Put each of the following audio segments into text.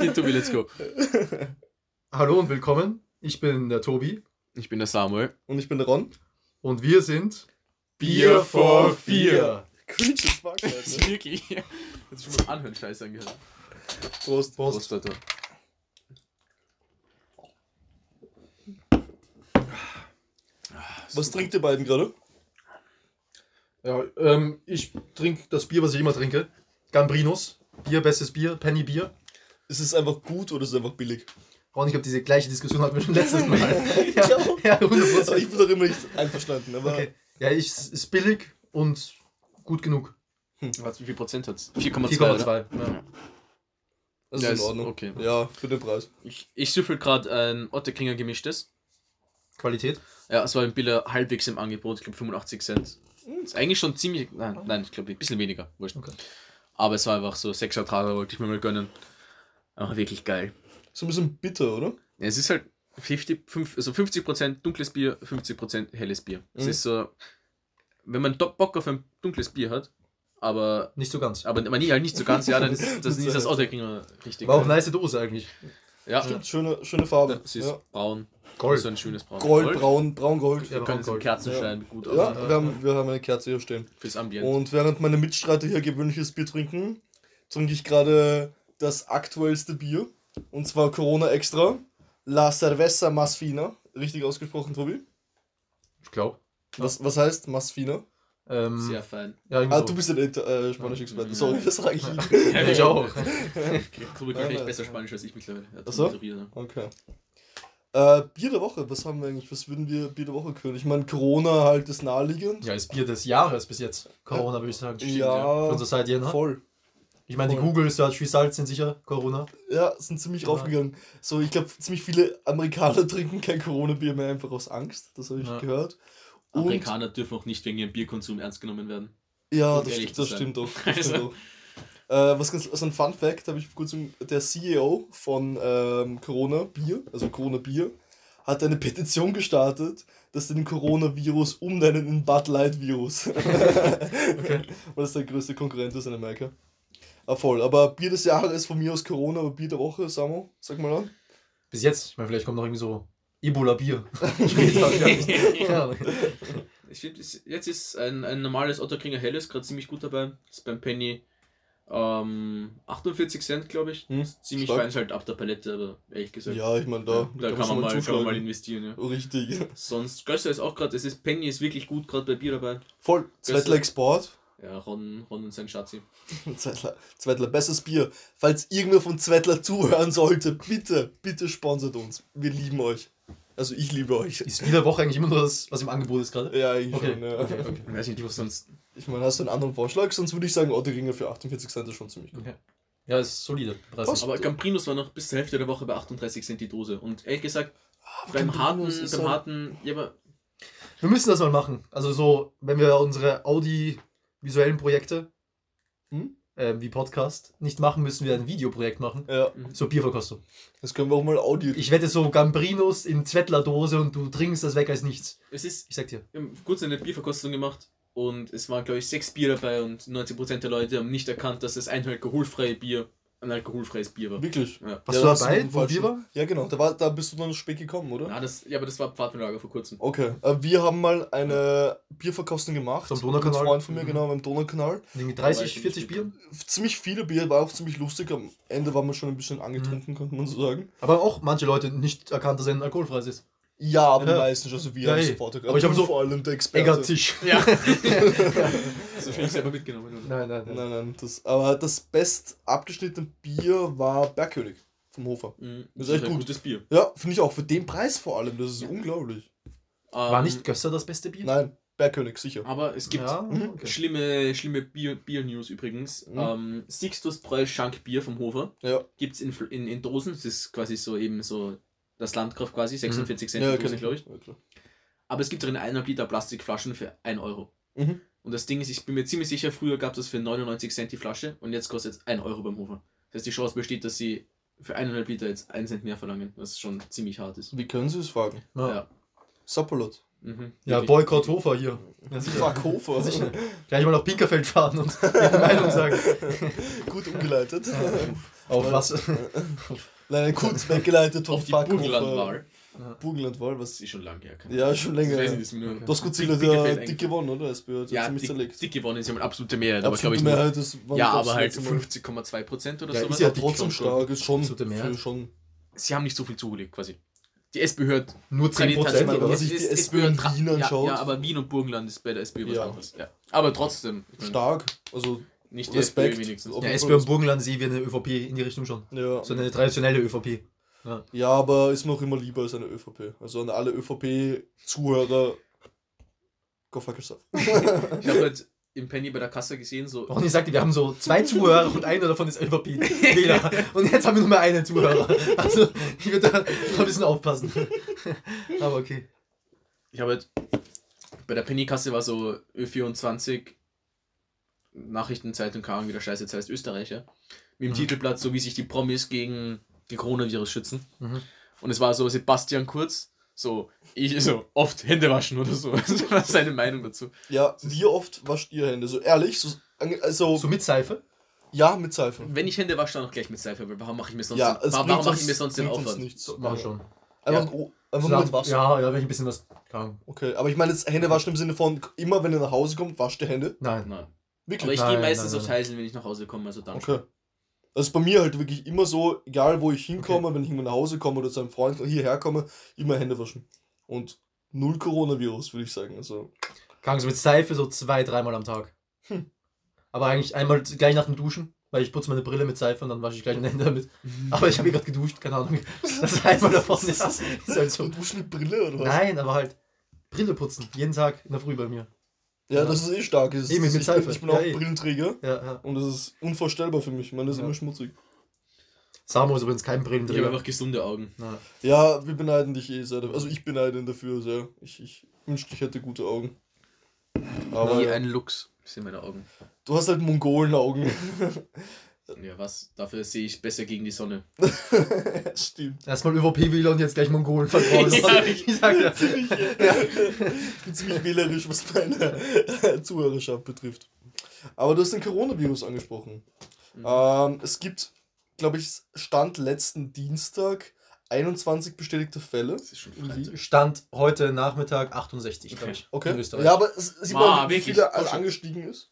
Okay, Tobi, let's go. Hallo und willkommen. Ich bin der Tobi Ich bin der Samuel. Und ich bin der Ron. und wir sind Bier vor vier. Cringe as fuck, Das Alter. ist wirklich. Jetzt schon mal anhören, scheiße angehört. Prost. Prost, Alter. Was trinkt ihr beiden gerade? Ja, ähm, ich trinke das Bier, was ich immer trinke. Gambrinos. Bier, bestes Bier, Penny Bier. Ist es einfach gut oder ist es einfach billig? Ron, ich glaube, diese gleiche Diskussion hatten wir schon letztes Mal. Ja. ja, Aber 100%. ich bin doch immer nicht einverstanden. Aber Okay. Ja, ich, es ist billig und gut genug. Was, wie viel Prozent hat's? 4,2. 4,2. oder? Ja. das Ja, ist ist in Ordnung. okay. Ja, für den Preis. Ich, ich süffel gerade ein Otterkringer gemischtes. Qualität. Ja, es war im Biller halbwegs im Angebot, ich glaube 85 Cent. Ist eigentlich schon ziemlich. Nein, nein ich glaube ein bisschen weniger. Wurscht. Okay. Aber es war einfach so, 6 Ertrager wollte ich mir mal gönnen. Aber wirklich geil. So ein bisschen bitter, oder? Ja, es ist halt 50, fünf- also 50% dunkles Bier, 50% helles Bier. Es Mhm. ist so, wenn man Bock auf ein dunkles Bier hat, aber, Nicht so ganz. aber man halt nicht so ganz, ja, dann ist das, ist das Otterkringer richtig. War auch geil. nice Dose eigentlich. Ja, Stimmt, schöne, schöne Farbe. es ist Ja. braun. Gold. So ein schönes Braun. Gold, braun, braun-gold. Ja, Wir können es im Gold. Kerzenschein gut Ja, wir haben, wir haben eine Kerze hier stehen. Fürs Ambient. Und während meine Mitstreiter hier gewöhnliches Bier trinken, trinke ich gerade das aktuellste Bier. Und zwar Corona Extra. La Cerveza Más Fina. Richtig ausgesprochen, Tobi? Ich glaube. Was, was heißt Más Fina? Ähm, Sehr fein. ja, Ah, so. du bist ja der äh, Spanisch-Experte. Ja. Sorry, das sage ich Ja, nicht. ich auch. Tobi kann echt besser Spanisch als ich mittlerweile. Er hat Ach so? Bier, ne? Okay. Äh, Bier der Woche, was haben wir eigentlich? Was würden wir Bier der Woche können? Ich meine, Corona halt ist naheliegend. Ja, ist Bier des Jahres bis jetzt. Corona, würde ich sagen. Ja, Für unser seit Jänner. voll. Ich meine, die. Google Search Results sind sicher Corona. Ja, sind ziemlich Ja. raufgegangen. So, ich glaube, ziemlich viele Amerikaner trinken kein Corona-Bier mehr einfach aus Angst. Das habe ich Ja. gehört. Und, Amerikaner dürfen auch nicht wegen ihrem Bierkonsum ernst genommen werden. ja, um das, das stimmt doch. Das Also- stimmt doch. Äh, was ganz, also ein Fun Fact habe ich vor kurzem, der CEO von ähm, Corona Bier, also Corona Bier, hat eine Petition gestartet, dass sie den Coronavirus umnennen in Bud Light Virus. Okay. Weil das der größte Konkurrent ist in Amerika. Ah, voll. Aber Bier des Jahres von mir aus Corona, aber Bier der Woche, Samo, sag mal an. Bis jetzt. Ich meine, vielleicht kommt noch irgendwie so Ebola-Bier. Ich finde, jetzt ist ein, ein normales Otterkringer Helles gerade ziemlich gut dabei. Das ist beim Penny ähm, 48 Cent, glaube ich. Hm, Ist ziemlich stark. fein, ist halt ab der Palette, aber ehrlich gesagt. Ja, ich meine, da, da, kann, man mal, kann man mal investieren. Ja. Richtig. Sonst, Gösser ist auch gerade, es ist Penny ist wirklich gut gerade bei Bier dabei. Voll. Zwettler Export. Ja, Ron, Ron und sein Schatzi. Zwettler, Zwettler, bestes Bier. Falls irgendwer von Zwettler zuhören sollte, bitte, bitte sponsert uns. Wir lieben euch. Also ich liebe euch. Ist Bier der Woche eigentlich immer nur das, was im Angebot ist gerade? Ja, eigentlich Okay. schon. Ja. okay, okay. Ich weiß nicht, was sonst. Ich meine, hast du einen anderen Vorschlag? Sonst würde ich sagen, Otteringer für 48 Cent ist schon ziemlich gut. Okay. Ja, ist solide. Preis. Aber Gamprinos war noch bis zur Hälfte der Woche bei 38 Cent die Dose. Und ehrlich gesagt, beim Gambrinos harten, ist beim halt- harten, ja, aber Wir müssen das mal machen. Also so, wenn wir unsere audiovisuellen Projekte Hm? äh, wie Podcast nicht machen, müssen wir ein Videoprojekt machen. Ja, So Bierverkostung. das können wir auch mal Audio. Ich wette so Gambrinos in Zwettler-Dose und du trinkst das weg als nichts. es ist Ich sag dir. Wir haben kurz eine Bierverkostung gemacht und es waren, glaube ich, sechs Bier dabei und 90% der Leute haben nicht erkannt, dass es ein alkoholfreies Bier ein alkoholfreies Bier war. Wirklich. Ja. Warst Ja, du das dabei, wo. Bier war? Ja, genau. Da, war, da bist du dann spät gekommen, oder? Ja, das, ja, aber das war Pfadfinderlager vor kurzem. Okay. Äh, wir haben mal eine Bierverkostung gemacht. Am Donaukanal? Mit Freund von mir, Mhm. genau, beim Donaukanal. Irgendwie Da war 30, ich 40 nicht Bier? Ziemlich viele Bier, war auch ziemlich lustig. Am Ende waren wir schon ein bisschen angetrunken, könnte man so sagen. Aber auch manche Leute nicht erkannt, dass er ein alkoholfreies ist. Ja, aber Ja. meistens, also wir Ja, haben eh. sofort erkannt. Aber ich hab Du so- vor allem der Experte. Eggertisch. Ja. das habe ich selber mitgenommen. Oder? Nein, nein, Nein, nein, das, aber das best abgeschnittene Bier war Bergkönig vom Hofer. Mhm, Das Das ist echt gut. gutes Bier. Ja, finde ich auch. Für den Preis vor allem, das ist unglaublich. War Ähm, nicht Gösser das beste Bier? Nein, Bergkönig, sicher. Aber es gibt Ja, okay. schlimme, schlimme Bier- Bier-News übrigens. Mhm. Ähm, Sixtus Bräu Schankbier vom Hofer Ja, gibt es in, in, in Dosen. Das ist quasi so eben so das Landkraft quasi, 46 Cent ja die Dose, ich. glaube ich. Ja. Aber es gibt auch in 1,5 Liter Plastikflaschen für 1 Euro. Mhm. Und das Ding ist, ich bin mir ziemlich sicher, früher gab es für 99 Cent die Flasche und jetzt kostet es 1 Euro beim Hofer. Das heißt, die Chance besteht, dass sie für 1,5 Liter jetzt 1 Cent mehr verlangen, was schon ziemlich hart ist. Wie können Sie es fragen? Ja. Ja. Sapperlot. Mhm. Ja. Boykott Hofer hier. Ja. Fuck Hofer. Sicher. Gleich mal nach Pinkerfeld fahren und ihre Meinung sagen. Gut umgeleitet. Auf was? Nein, kurz weggeleitet die Fuck Burgenlandwahl. Hofer. Burgenlandwahl, was? ist schon lange her. Ja, schon länger. Nur- Du hast Godzilla dick eigentlich. gewonnen, oder? SPÖ hat Ja, ziemlich dick, zerlegt. dick gewonnen ist ja mal absolute Mehrheit, aber glaube Absolute ich nur, Mehrheit, das war Ja, aber halt letzte Mal. 50,2 Prozent oder Ja, sowas. ist ja trotzdem stark, ist schon, schon. Sie haben nicht so viel zugelegt, quasi. Die SPÖ hat Nur 10 Tradition- Prozent, wenn oder man was? sich die SPÖ in Wien ja, anschaut. Ja, aber Wien und Burgenland ist bei der SPÖ was Ja. anderes. Ja. Aber trotzdem, Stark. Also, nicht die Respekt. SPÖ wenigstens. Ja, SPÖ und Burgenland sehe wie eine ÖVP in die Richtung schon. ja. So eine traditionelle ÖVP. ja, aber ist mir auch immer lieber als eine ÖVP. Also an alle ÖVP-Zuhörer, go fuck yourself. Ich habe halt im Penny bei der Kasse gesehen, so. Und ich sagte, wir haben so zwei Zuhörer und einer davon ist ÖVP-Wähler. Und jetzt haben wir nur mehr einen Zuhörer. Also ich würde da noch ein bisschen aufpassen. Aber okay. Ich habe halt bei der Penny-Kasse war so Ö24 Nachrichtenzeitung, keine Ahnung, wie der Scheiß jetzt heißt, Österreicher. Mit dem Mhm. Titelblatt, so wie sich die Promis gegen die Coronavirus schützen. Mhm. Und es war so Sebastian Kurz, so, ich so, oft Hände waschen oder so. Das war seine Meinung dazu. Ja, wie oft wascht ihr Hände? So ehrlich? So, also, So mit Seife? ja, mit Seife. Wenn ich Hände wasche, dann auch gleich mit Seife, weil warum mache ich mir sonst Ja, den, es warum, mache ich mir sonst den Aufwand? nichts. Mach schon. Einfach, oh, einfach nur mit Wasser. Ja, ja, wenn ich ein bisschen was kann. Okay, aber ich meine jetzt Hände waschen im Sinne von, immer wenn ihr nach Hause kommt, wascht ihr Hände. Nein. Nein. Wirklich? Aber ich gehe meistens nein, aufs nein. Heiseln, wenn ich nach Hause komme, also dann. Okay. Das ist bei mir halt wirklich immer so, egal wo ich hinkomme, wenn ich irgendwo nach Hause komme oder zu einem Freund hierher komme, immer Hände waschen. Und null Coronavirus, würde ich sagen. Also, Kann so mit Seife so zwei, dreimal am Tag. Hm. Aber eigentlich einmal gleich nach dem Duschen, weil ich putze meine Brille mit Seife und dann wasche ich gleich meine Hände damit. Aber ich habe hier gerade geduscht, keine Ahnung. Das ist einmal davon. Ja, ist halt so. duschen mit Brille oder was? Nein, aber halt Brille putzen. Jeden Tag in der Früh bei mir. Ja, das ist eh stark. Das ist, mit ich, Seife. ich bin Ja, auch eh. Brillenträger Ja, ja. und das ist unvorstellbar für mich. Meine ist Ja. immer schmutzig. Samo ist übrigens kein Ich habe Brillenträger. einfach gesunde Augen. Ja. Ja, wir beneiden dich eh sehr. Also ich beneide ihn dafür sehr. Ich, ich wünschte, ich hätte gute Augen. Aber Wie ja. ein Lux sind meine Augen. du hast halt Mongolenaugen. Ja, was? Dafür sehe ich besser gegen die Sonne. Stimmt. Erstmal ÖVP-Wähler und jetzt gleich Mongolen vertrauen. Ja, ich sag ja. Ziemlich, äh, Ich bin ziemlich wählerisch, was meine äh, Zuhörerschaft betrifft. Aber du hast den Coronavirus angesprochen. Mhm. Ähm, es gibt, glaube ich, Stand letzten Dienstag 21 bestätigte Fälle. Das ist schon Irgendwie. Freitag. Stand heute Nachmittag 68, glaube ich. Okay. In Österreich. Ja, aber es sieht Ah, man, wie wirklich? viel schon. angestiegen ist.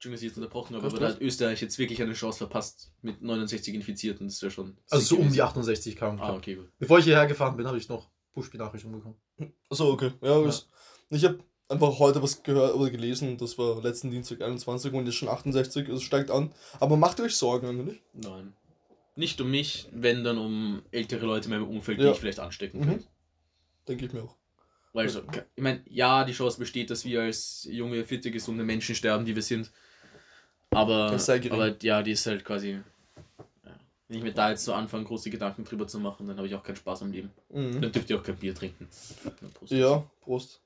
Entschuldigung, dass ich jetzt unterbrochen habe, aber da hat Österreich jetzt wirklich eine Chance verpasst mit 69 Infizierten. Das wäre schon. also so um die gewesen. 68 kam. Ah, okay, gut. Bevor ich hierher gefahren bin, habe ich noch Push-Benachrichtigung bekommen. Achso, okay. Ja, das- Ich habe einfach heute was gehört oder gelesen, das war letzten Dienstag 21 und jetzt schon 68, es steigt an. Aber macht ihr euch Sorgen eigentlich? Nein. Nicht um mich, wenn dann um ältere Leute in meinem Umfeld, die Ja. ich vielleicht anstecken Mhm. könnte. Denke ich mir auch. Weil so, ich meine, ja, die Chance besteht, dass wir als junge, fitte, gesunde Menschen sterben, die wir sind. Aber, aber ja, die ist halt quasi. Ja. Wenn ich mir da jetzt so anfange, große Gedanken drüber zu machen, dann habe ich auch keinen Spaß am Leben. Mhm. Dann dürft ihr auch kein Bier trinken. Prost. Ja, Prost.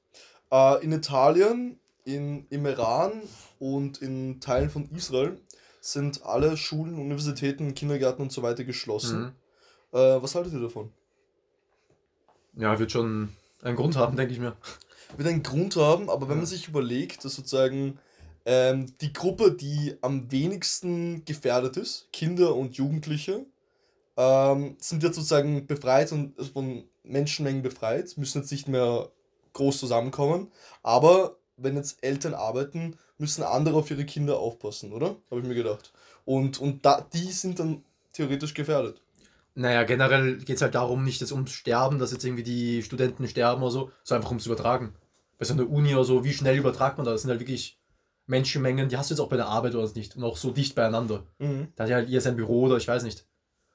Äh, in Italien, in, im Iran und in Teilen von Israel sind alle Schulen, Universitäten, Kindergärten und so weiter geschlossen. Mhm. Äh, was haltet ihr davon? Ja, wird schon einen Grund haben, denke ich mir. Wird einen Grund haben, aber wenn Ja. man sich überlegt, dass sozusagen ähm, die Gruppe, die am wenigsten gefährdet ist, Kinder und Jugendliche, ähm, sind jetzt sozusagen befreit und also von Menschenmengen befreit, müssen jetzt nicht mehr groß zusammenkommen. Aber wenn jetzt Eltern arbeiten, müssen andere auf ihre Kinder aufpassen, oder? Habe ich mir gedacht. Und, und da, die sind dann theoretisch gefährdet. Naja, generell geht es halt darum, nicht jetzt ums Sterben, dass jetzt irgendwie die Studenten sterben oder so, sondern einfach ums Übertragen. Bei so einer Uni oder so, wie schnell übertragt man das? Das sind halt wirklich Menschenmengen, die hast du jetzt auch bei der Arbeit oder nicht. Und auch so dicht beieinander. Mhm. Da hat ja halt ihr sein Büro oder ich weiß nicht.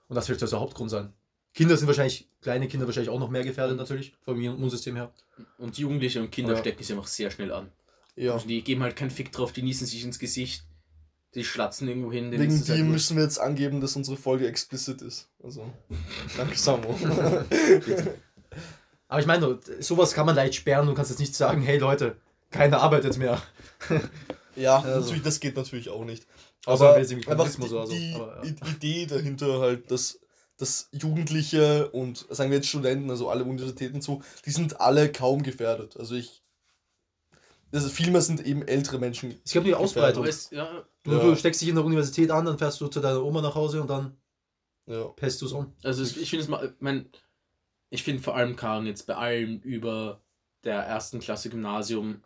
Und das wird so der Hauptgrund sein. Kinder sind wahrscheinlich, kleine Kinder wahrscheinlich auch noch mehr gefährdet natürlich, vom Immunsystem her. Und Jugendliche und Kinder Ja. stecken sich einfach sehr schnell an. Ja. Also die geben halt keinen Fick drauf, die niesen sich ins Gesicht, die schlatzen irgendwo hin. Wegen halt dem wurscht. müssen wir jetzt angeben, dass unsere Folge explicit ist. Also, danke Samo. Aber ich meine, sowas kann man leicht sperren. Du kannst jetzt nicht sagen, hey Leute, keine Arbeit jetzt mehr. Ja, Also. natürlich, das geht natürlich auch nicht. Aber einfach die, so. die Aber, ja. Idee dahinter halt, dass dass Jugendliche und sagen wir jetzt Studenten, also alle Universitäten so, die sind alle kaum gefährdet. Also ich. Also vielmehr sind eben ältere Menschen. Es gibt die Ausbreitung. Es, ja, Du, Ja. du steckst dich in der Universität an, dann fährst du zu deiner Oma nach Hause und dann Ja. pest du es um. also es, ich finde es mal, mein, ich finde vor allem Karen jetzt bei allem über der ersten Klasse Gymnasium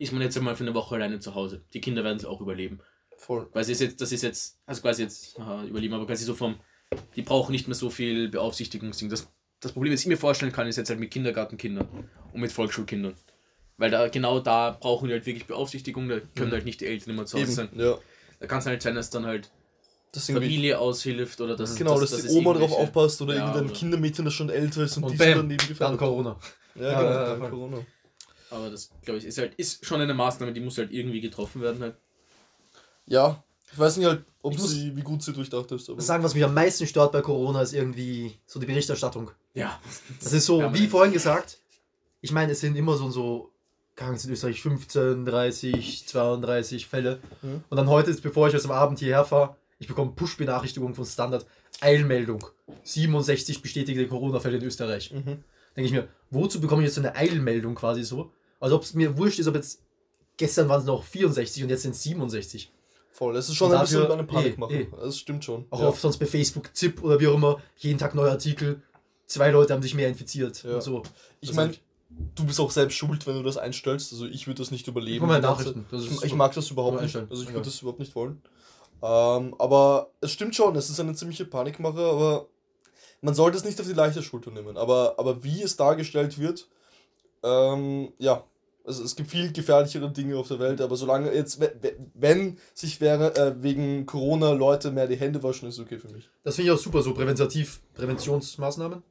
ist man jetzt einmal für eine Woche alleine zu Hause. Die Kinder werden es auch überleben. Voll. Weil sie ist jetzt, das ist jetzt, also quasi jetzt aha, überleben, aber quasi so vom, die brauchen nicht mehr so viel Beaufsichtigungsding. Das, das Problem, das ich mir vorstellen kann, ist jetzt halt mit Kindergartenkindern und mit Volksschulkindern. Weil da genau da brauchen die halt wirklich Beaufsichtigung, da können Mhm. halt nicht die Eltern immer zu Hause sein. Eben, ja. Da kann es halt sein, dass dann halt Das Familie aushilft oder dass, genau, dass, dass die es Oma drauf aufpasst oder Ja, irgendein oder- Kindermädchen, das schon älter ist und, Und die bam, sind daneben Dann gefährdet. Corona. Ja, Ja, genau, ja, dann. Corona. Aber das, glaube ich, ist halt ist schon eine Maßnahme, die muss halt irgendwie getroffen werden. Halt. Ja, ich weiß nicht halt, ob Ich sie, wie gut sie durchdacht ist. Aber Das sagen, was mich am meisten stört bei Corona, ist irgendwie so die Berichterstattung. Ja. Das ist so, Ja, wie vorhin gesagt, ich meine, es sind immer so und so, Ahnung, in Österreich 15, 30, 32 Fälle. Mhm. Und dann heute, jetzt, bevor ich jetzt am Abend hierher fahre, ich bekomme Push-Benachrichtigung von Standard, Eilmeldung, 67 bestätigte Corona-Fälle in Österreich. Mhm. Denke ich mir, wozu bekomme ich jetzt so eine Eilmeldung quasi so? Also ob es mir wurscht ist, ob jetzt, gestern waren es noch 64 und jetzt sind es 67. Voll, es ist schon Und ein bisschen dafür- eine Panikmache. eh, eh. Das stimmt schon. Auch ja. auf sonst bei Facebook, ZIP oder wie auch immer, jeden Tag neue Artikel, zwei Leute haben sich mehr infiziert Ja. und so. Ich Das meine, du bist auch selbst schuld, wenn du das einstellst. Also ich würde das nicht überleben. Ich Nachrichten. Das Ich, ich mag das überhaupt nicht. einstellen. Also ich Ja. würde das überhaupt nicht wollen. Ähm, aber es stimmt schon, es ist eine ziemliche Panikmache, aber man sollte es nicht auf die leichte Schulter nehmen. Aber, aber wie es dargestellt wird, ähm, ja, also es gibt viel gefährlichere Dinge auf der Welt, aber solange jetzt, we- we- wenn sich wäre, äh, wegen Corona Leute mehr die Hände waschen, ist okay für mich. Das finde ich auch super, so präventativ, Präventionsmaßnahmen.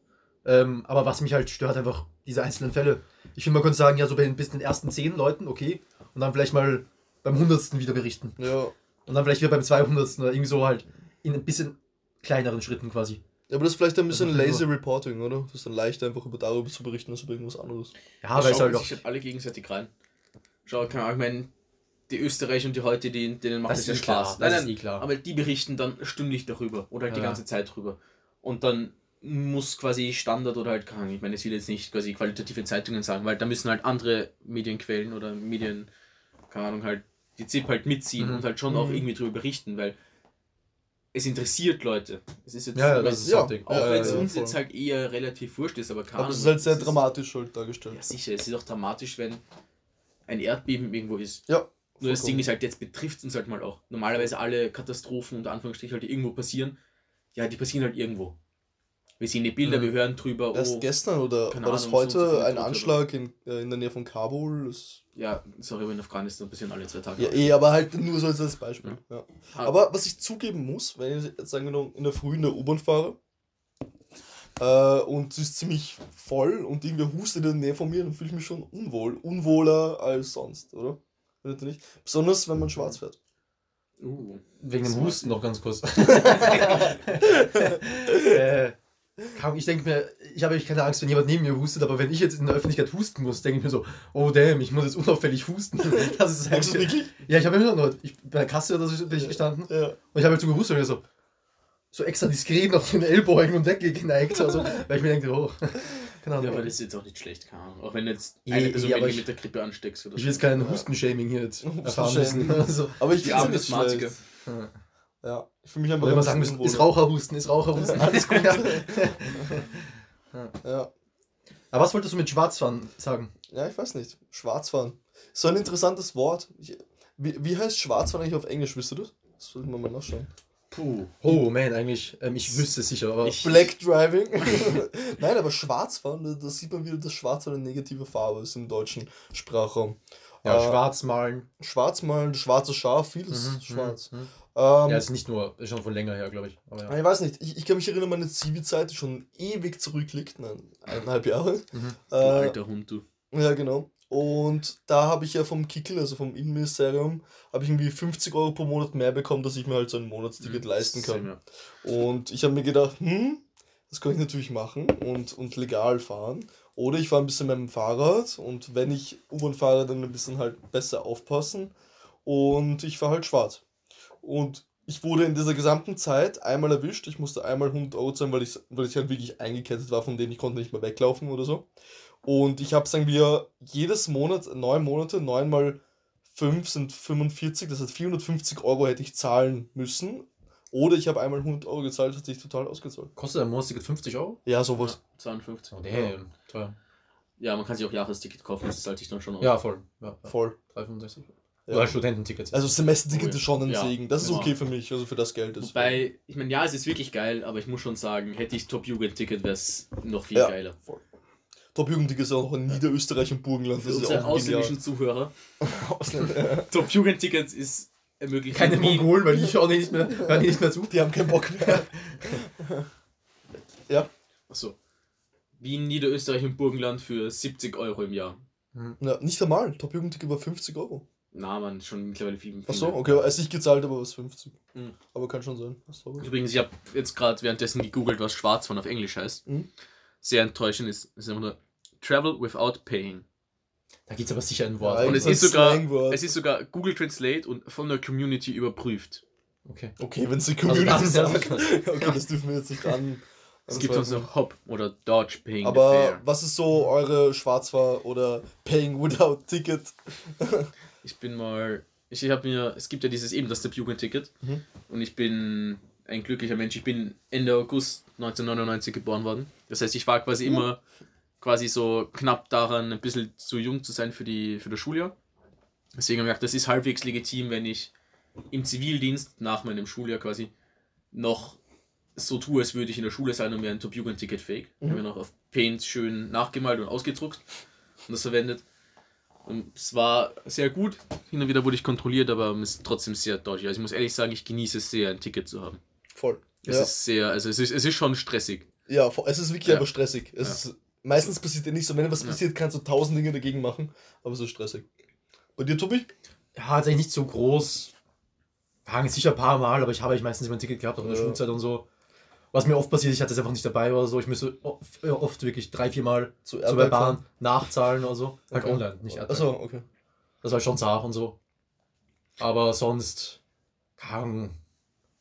Ähm, aber was mich halt stört, einfach diese einzelnen Fälle. Ich finde, man könnte sagen, ja, so bei den, bis den ersten zehn Leuten, okay. Und dann vielleicht mal beim hundertsten wieder berichten. Ja. Und dann vielleicht wieder beim zweihundertsten oder irgendwie so halt in ein bisschen kleineren Schritten quasi. Ja, aber das ist vielleicht ein bisschen Das lazy Reporting, oder? Das ist dann leichter, einfach über darüber zu berichten, als über irgendwas anderes. Ja, weil es schauen halt auch. sich halt alle gegenseitig rein. Schau, keine Ahnung, ich meine, die Österreicher und die heute, die, denen macht Das es ja eh klar, Spaß. das Nein, ist nein, eh klar. aber die berichten dann stündlich darüber oder halt die Ja. ganze Zeit drüber. Und dann muss quasi Standard oder halt, keine Ahnung, ich meine, ich will jetzt nicht quasi qualitative Zeitungen sagen, weil da müssen halt andere Medienquellen oder Medien, keine Ahnung, halt die ZIP halt mitziehen Mhm. und halt schon auch Mhm. irgendwie drüber berichten, weil es interessiert Leute. Es ist jetzt, Ja, ja, das ist Ja, Ding. auch Ja, wenn es ja, uns voll. jetzt halt eher relativ wurscht ist, aber keine Aber es ist halt sehr dramatisch halt dargestellt. ja, sicher, es ist auch dramatisch, wenn ein Erdbeben irgendwo ist. Ja. Nur das. Ding ist halt, jetzt betrifft es uns halt mal auch. Normalerweise alle Katastrophen unter Anführungsstrichen halt die irgendwo passieren. Ja, die passieren halt irgendwo. Wir sehen die Bilder, Mhm. wir hören drüber. Erst Oh, gestern oder war das Ahnung, so so heute viele ein Anschlag in, äh, in der Nähe von Kabul? Ja, sorry, aber in Afghanistan passieren alle zwei Tage. ja, eh, aber halt nur so als Beispiel. Ja. Ah, Aber was ich zugeben muss, wenn ich jetzt sagen wir noch in der Früh in der U-Bahn fahre äh, und es ist ziemlich voll und irgendwer hustet in der Nähe von mir, dann fühle ich mich schon unwohl. Unwohler als sonst, oder? Nicht? Besonders wenn man schwarz fährt. uh, Wegen dem So. Husten noch ganz kurz. äh, ich denke mir, ich habe eigentlich keine Angst, wenn jemand neben mir hustet, aber wenn ich jetzt in der Öffentlichkeit husten muss, denke ich mir so, oh damn, ich muss jetzt unauffällig husten. Das ist eigentlich, wirklich? ja, ich habe immer noch, ich, bei der Kasse oder so bin ich gestanden Ja. und ich habe halt so gehustet und ich so, so extra diskret noch den Ellbogen und weggeneigt, also, weil ich mir denke, oh, keine ja, Ahnung. aber das ist jetzt auch nicht schlecht, keine Ahnung. Auch wenn jetzt eine Person eh, aber weniger ich- mit der Grippe ansteckst oder ich will jetzt kein Hustenshaming hier jetzt erfahren müssen. Also, Aber ich Die finde es nicht schlecht. Ja, ich fühle mich einfach immer ein sagen müssen, ist. Raucherhusten, ist Raucherhusten, alles gut. Ja. Ja. Aber was wolltest du mit Schwarzfahren sagen? Ja, ich weiß nicht. Schwarzfahren. So ein interessantes Wort. Ich, wie, wie heißt Schwarzfahren eigentlich auf Englisch? Wisst ihr das? Das sollten wir mal nachschauen. Puh. Oh man, eigentlich, ähm, ich wüsste es sicher, aber Ich- Black Driving. Nein, aber Schwarzfahren, da, sieht man wieder, dass Schwarz eine negative Farbe ist im deutschen Sprachraum. ja, Äh, schwarz malen. Schwarz malen, schwarzes Schaf, vieles Mhm, schwarz. mhm, mhm. Ähm, Ja, ist nicht nur, ist schon von länger her, glaube ich. Aber ja. Ich weiß nicht, ich, ich kann mich erinnern, meine Zivi-Zeit, die schon ewig zurückliegt, nein, eineinhalb Jahre. Mhm. Du Äh, alter Hund, du. Ja, genau. Und da habe ich ja vom Kickel, also vom Innenministerium, habe ich irgendwie 50 Euro pro Monat mehr bekommen, dass ich mir halt so ein Monatsticket leisten kann. Und ich habe mir gedacht, hm, das kann ich natürlich machen und, und legal fahren. Oder ich fahre ein bisschen mit dem Fahrrad und wenn ich U-Bahn fahre, dann ein bisschen halt besser aufpassen. Und ich fahre halt schwarz. Und ich wurde in dieser gesamten Zeit einmal erwischt. Ich musste einmal 100 Euro zahlen, weil ich, weil ich halt wirklich eingekettet war, von denen ich konnte nicht mehr weglaufen oder so. Und ich habe, sagen wir, jedes Monat, neun Monate, neun mal fünf sind 45, das heißt 450 Euro hätte ich zahlen müssen. Oder ich habe einmal 100 Euro gezahlt, das hat sich total ausgezahlt. Kostet ein Monatsticket 50 Euro? Ja, sowas. 52. Oh, damn. Teuer. Ja, man kann sich auch Jahresticket kaufen, das zahlt sich dann schon aus. Ja, voll. Ja, ja. Voll. 365. Ja. Oder Studententickets. Also Semesterticket Oh ja. ist schon ein Ja, Segen. Das ist okay für mich, also für das Geld. Ist Wobei, ich meine, ja, es ist wirklich geil, aber ich muss schon sagen, hätte ich Top-Jugend-Ticket, wäre es noch viel Ja. geiler. Top-Jugendticket ist auch noch in Niederösterreich und Burgenland. Für Das ist unsere ja auch genial. ausländischen Zuhörer, Ausländer. Top-Jugend-Ticket ist ermöglicht Keine Mongolen, weil die schauen nicht mehr, hören nicht mehr zu. Die haben keinen Bock mehr. ja, Achso. Wien, Niederösterreich und Burgenland für 70 Euro im Jahr. ja, nicht einmal. Top-Jugendticket war 50 Euro. Na, man, schon mittlerweile viel. viel Achso, okay, er ist nicht gezahlt, aber was 50. Mhm. Aber kann schon sein. Übrigens, ich habe jetzt gerade währenddessen gegoogelt, was Schwarzfahren auf Englisch heißt. Mhm. Sehr enttäuschend ist, ist einfach nur Travel without paying. Da gibt es aber sicher ein Wort. Ja, Und es ist, sogar, es ist sogar Google Translate und von der Community überprüft. Okay. Okay, wenn es die Also Community dann- sagt. okay, das dürfen wir jetzt nicht an. Es gibt sonst noch Hop oder Dodge Paying the Aber Fare. was ist so eure Schwarzfahr- oder Paying Without Ticket? Ich bin mal. Ich habe mir. Es gibt ja dieses eben das Jugendticket. Mhm. Und ich bin ein glücklicher Mensch. Ich bin Ende August 1999 geboren worden. Das heißt, ich war quasi immer quasi so knapp daran, ein bisschen zu jung zu sein für, die, für das Schuljahr. Deswegen habe ich gedacht, das ist halbwegs legitim, wenn ich im Zivildienst nach meinem Schuljahr quasi noch so tue, als würde ich in der Schule sein und mir ein Top-Jugend-Ticket fake. Ich habe mir noch auf Paint schön nachgemalt und ausgedruckt und das verwendet. Und es war sehr gut. Hin und wieder wurde ich kontrolliert, aber es ist trotzdem sehr dodgy. Also ich muss ehrlich sagen, ich genieße es sehr, ein Ticket zu haben. Voll. Es ja. ist sehr, also es ist, es ist schon stressig. ja, es ist wirklich Ja. aber stressig. Es Ja. ist, meistens passiert ja nicht so. Wenn was Ja. passiert, kannst du tausend Dinge dagegen machen, aber es ist stressig. Bei dir, Tobi? Ja, tatsächlich nicht so groß. Hangen sicher ein paar Mal, aber ich habe eigentlich meistens immer ein Ticket gehabt, auch in der Ja. Schulzeit und so. Was mir oft passiert, ich hatte es einfach nicht dabei oder so. Ich müsste oft, oft wirklich drei, vier Mal Zu so bei Bahn nachzahlen oder so. Halt Okay. online, nicht Airbag. Achso, okay. Das war schon zart und so. Aber sonst, Ahnung,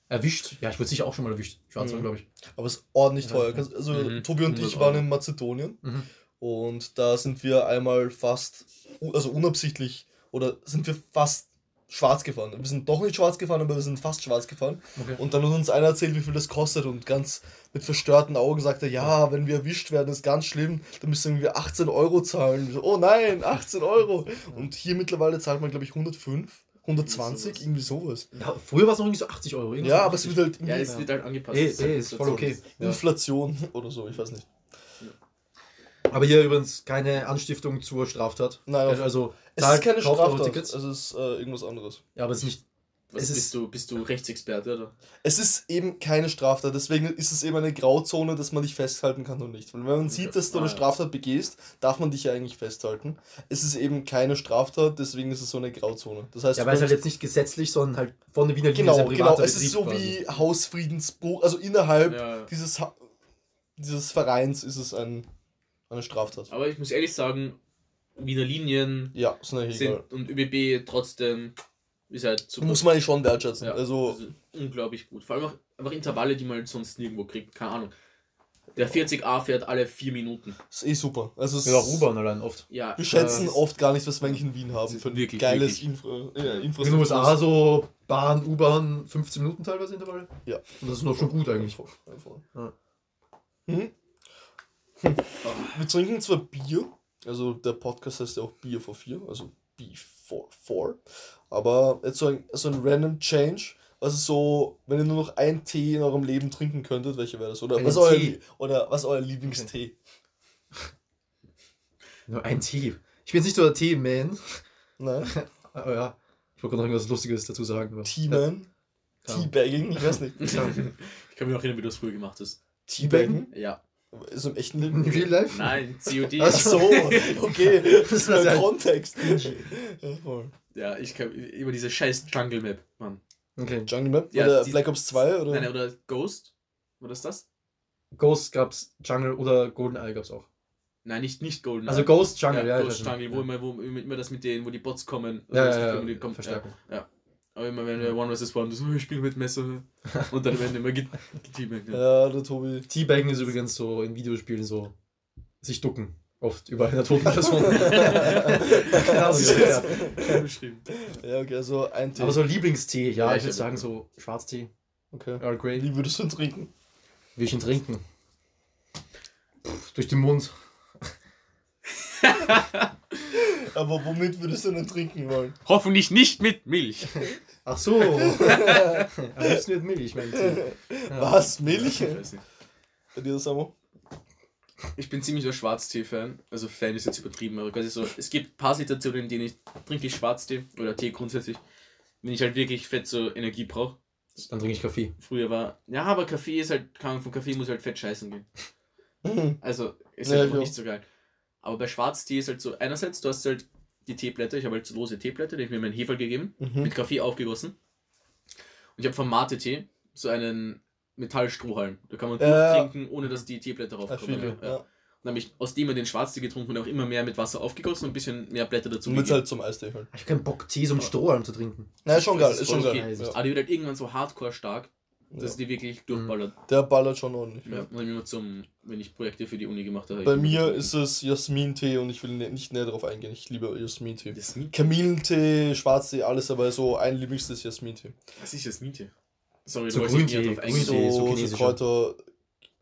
erwischt. Ja, ich wurde sicher auch schon mal erwischt. Schwarzfahren, Mhm. glaube ich. Aber es ist ordentlich teuer. Also, Mhm. Tobi und 100 ich waren in Mazedonien Mhm. und da sind wir einmal fast, also unabsichtlich, oder sind wir fast schwarz gefahren. Wir sind doch nicht schwarz gefahren, aber wir sind fast schwarz gefahren. Okay. Und dann hat uns einer erzählt, wie viel das kostet und ganz mit verstörten Augen sagte, ja, wenn wir erwischt werden, ist ganz schlimm, dann müssen wir 18 Euro zahlen. So, oh nein, 18 Euro. Und hier mittlerweile zahlt man, glaube ich, 105, 120, irgendwie sowas. Ja, früher war es noch irgendwie so 80 Euro. Ja, so aber es 80. wird halt Ja, es wird halt angepasst. Eh, Das halt ist voll okay. Inflation oder so, ich weiß nicht. Aber hier übrigens keine Anstiftung zur Straftat. Nein, also, Es zahlt, ist keine Straftat, Tickets. es ist äh, irgendwas anderes. Ja, aber es ist nicht. Was, Es ist- bist, du, bist du Rechtsexperte, oder? Es ist eben keine Straftat, deswegen ist es eben eine Grauzone, dass man dich festhalten kann und nicht. Weil wenn man sieht, dass du Ah, eine ja. Straftat begehst, darf man dich ja eigentlich festhalten. Es ist eben keine Straftat, deswegen ist es so eine Grauzone. Das heißt, Ja, weil es halt jetzt nicht gesetzlich, sondern halt von der Wiener Linie genau, genau, es ist so Betrieb wie Hausfriedensbruch, also innerhalb Ja. dieses, ha dieses Vereins ist es ein, eine Straftat. Aber ich muss ehrlich sagen, Wiener Linien Ja, ist mir egal. sind und ÖBB trotzdem ist halt super. Muss man eigentlich schon wertschätzen. Ja, Also, das unglaublich gut. Vor allem auch einfach Intervalle, die man sonst nirgendwo kriegt. Keine Ahnung. Der 40a fährt alle vier Minuten. ist eh super. Also. Ja, auch U-Bahn allein oft. Ja, Wir schätzen das- oft gar nicht, was wir eigentlich in Wien haben. Für ein Wirklich, geiles wirklich. Infra ja, In den Infrastruktur. USA so Bahn, U-Bahn, 15 Minuten teilweise Intervalle. Ja. Und das ist noch schon gut eigentlich. Voll. Ja. Mhm. Wir trinken zwar Bier, also der Podcast heißt ja auch Bier for 4, also B44, aber jetzt so ein, so ein random Change. Also so, wenn ihr nur noch einen Tee in eurem Leben trinken könntet, welcher wäre das? Oder Einen was, euer, Tee? Oder was euer Lieblingstee? Nur ein Tee. Ich bin jetzt nicht so der Tee-Man. Nein? Aber ja, ich wollte noch irgendwas Lustiges dazu sagen. aber- Teaman? Ja. Teabagging? Ich weiß nicht. Ich kann mich noch erinnern, wie du das früher gemacht hast. Teabaggen? Ja. Ist im echten Leben? In real life? Nein, COD. Ach so, okay. Das ist der Kontext. Ja, voll. Ja, ich kann über diese scheiß Jungle Map, Mann. Okay. Jungle Map? Ja, oder die- Black Ops 2? Oder? Nein, oder Ghost? War das das? Ghost gab's, Jungle oder GoldenEye gab's auch. Nein, nicht, nicht Golden. Also Ghost Jungle, ja. ja, Ghost. Jungle, wo immer, wo immer das mit denen, wo die Bots kommen. Ja, das ja, ja, kommen- Verstärkung. Ja. Aber immer wenn wir One vs. One, so, ich spiele mit Messer. Und dann werden immer get- geteamt. Ja. Ja, der Tobi. Teabaggen ist übrigens so in Videospielen so sich ducken. Oft über einer toten Person. Das ist ja. beschrieben. Ja, okay, also ein Tee. Aber so Lieblingstee, ja, Ja, ich ich würde sagen so Schwarztee, okay. Earl Grey. Wie würdest du ihn trinken? Will ich ihn trinken? Puh, durch den Mund. Aber womit würdest du ihn trinken wollen? Hoffentlich nicht mit Milch. Ach so. Am liebsten mit Milch, mein Tee. Ja. Was? Milch? Nicht. Bei dir, Samo? Ich bin ziemlich der Schwarztee-Fan. Also Fan ist jetzt übertrieben, aber quasi so, es gibt ein paar Situationen, in denen ich trinke ich Schwarztee oder Tee grundsätzlich, wenn ich halt wirklich fett so Energie brauche. Dann trinke ich Kaffee. Früher war, ja, aber Kaffee ist halt, kann, von Kaffee muss halt fett scheißen gehen. Mhm. Also ist Ja, halt auch. nicht so geil. Aber bei Schwarztee ist halt so, einerseits, du hast halt die Teeblätter, ich habe halt lose Teeblätter, die habe ich mir in meinen Heferl gegeben, Mhm. mit Kaffee aufgegossen. Und ich habe vom Mate-Tee so einen Metallstrohhalm. Da kann man Ja. durchtrinken, ohne dass die Teeblätter Ja, raufkommen. viel, Ja. ja. Und dann habe ich aus dem den Schwarztee getrunken und auch immer mehr mit Wasser aufgegossen und ein bisschen mehr Blätter dazu mit halt zum Eistee halt. Ich habe keinen Bock, Tee so mit Strohhalm zu trinken. Na, ist schon geil, ist ist schon geil. okay. Ja. Aber die wird halt irgendwann so hardcore stark, dass Ja. die wirklich durchballert. Der ballert schon ordentlich. Ja. Dann immer zum, wenn ich Projekte für die Uni gemacht habe. Bei mir ist es Jasmin-Tee und ich will ne- nicht näher darauf eingehen. Ich liebe Jasmin-Tee. Jasmin? Kamillentee, Schwarztee, alles, aber so ein Lieblingstes Jasmin-Tee. Was ist Jasmin-Tee? Sorry, So du wolltest nicht Grüntee. eingehen. So, so chinesischer. Kräuter.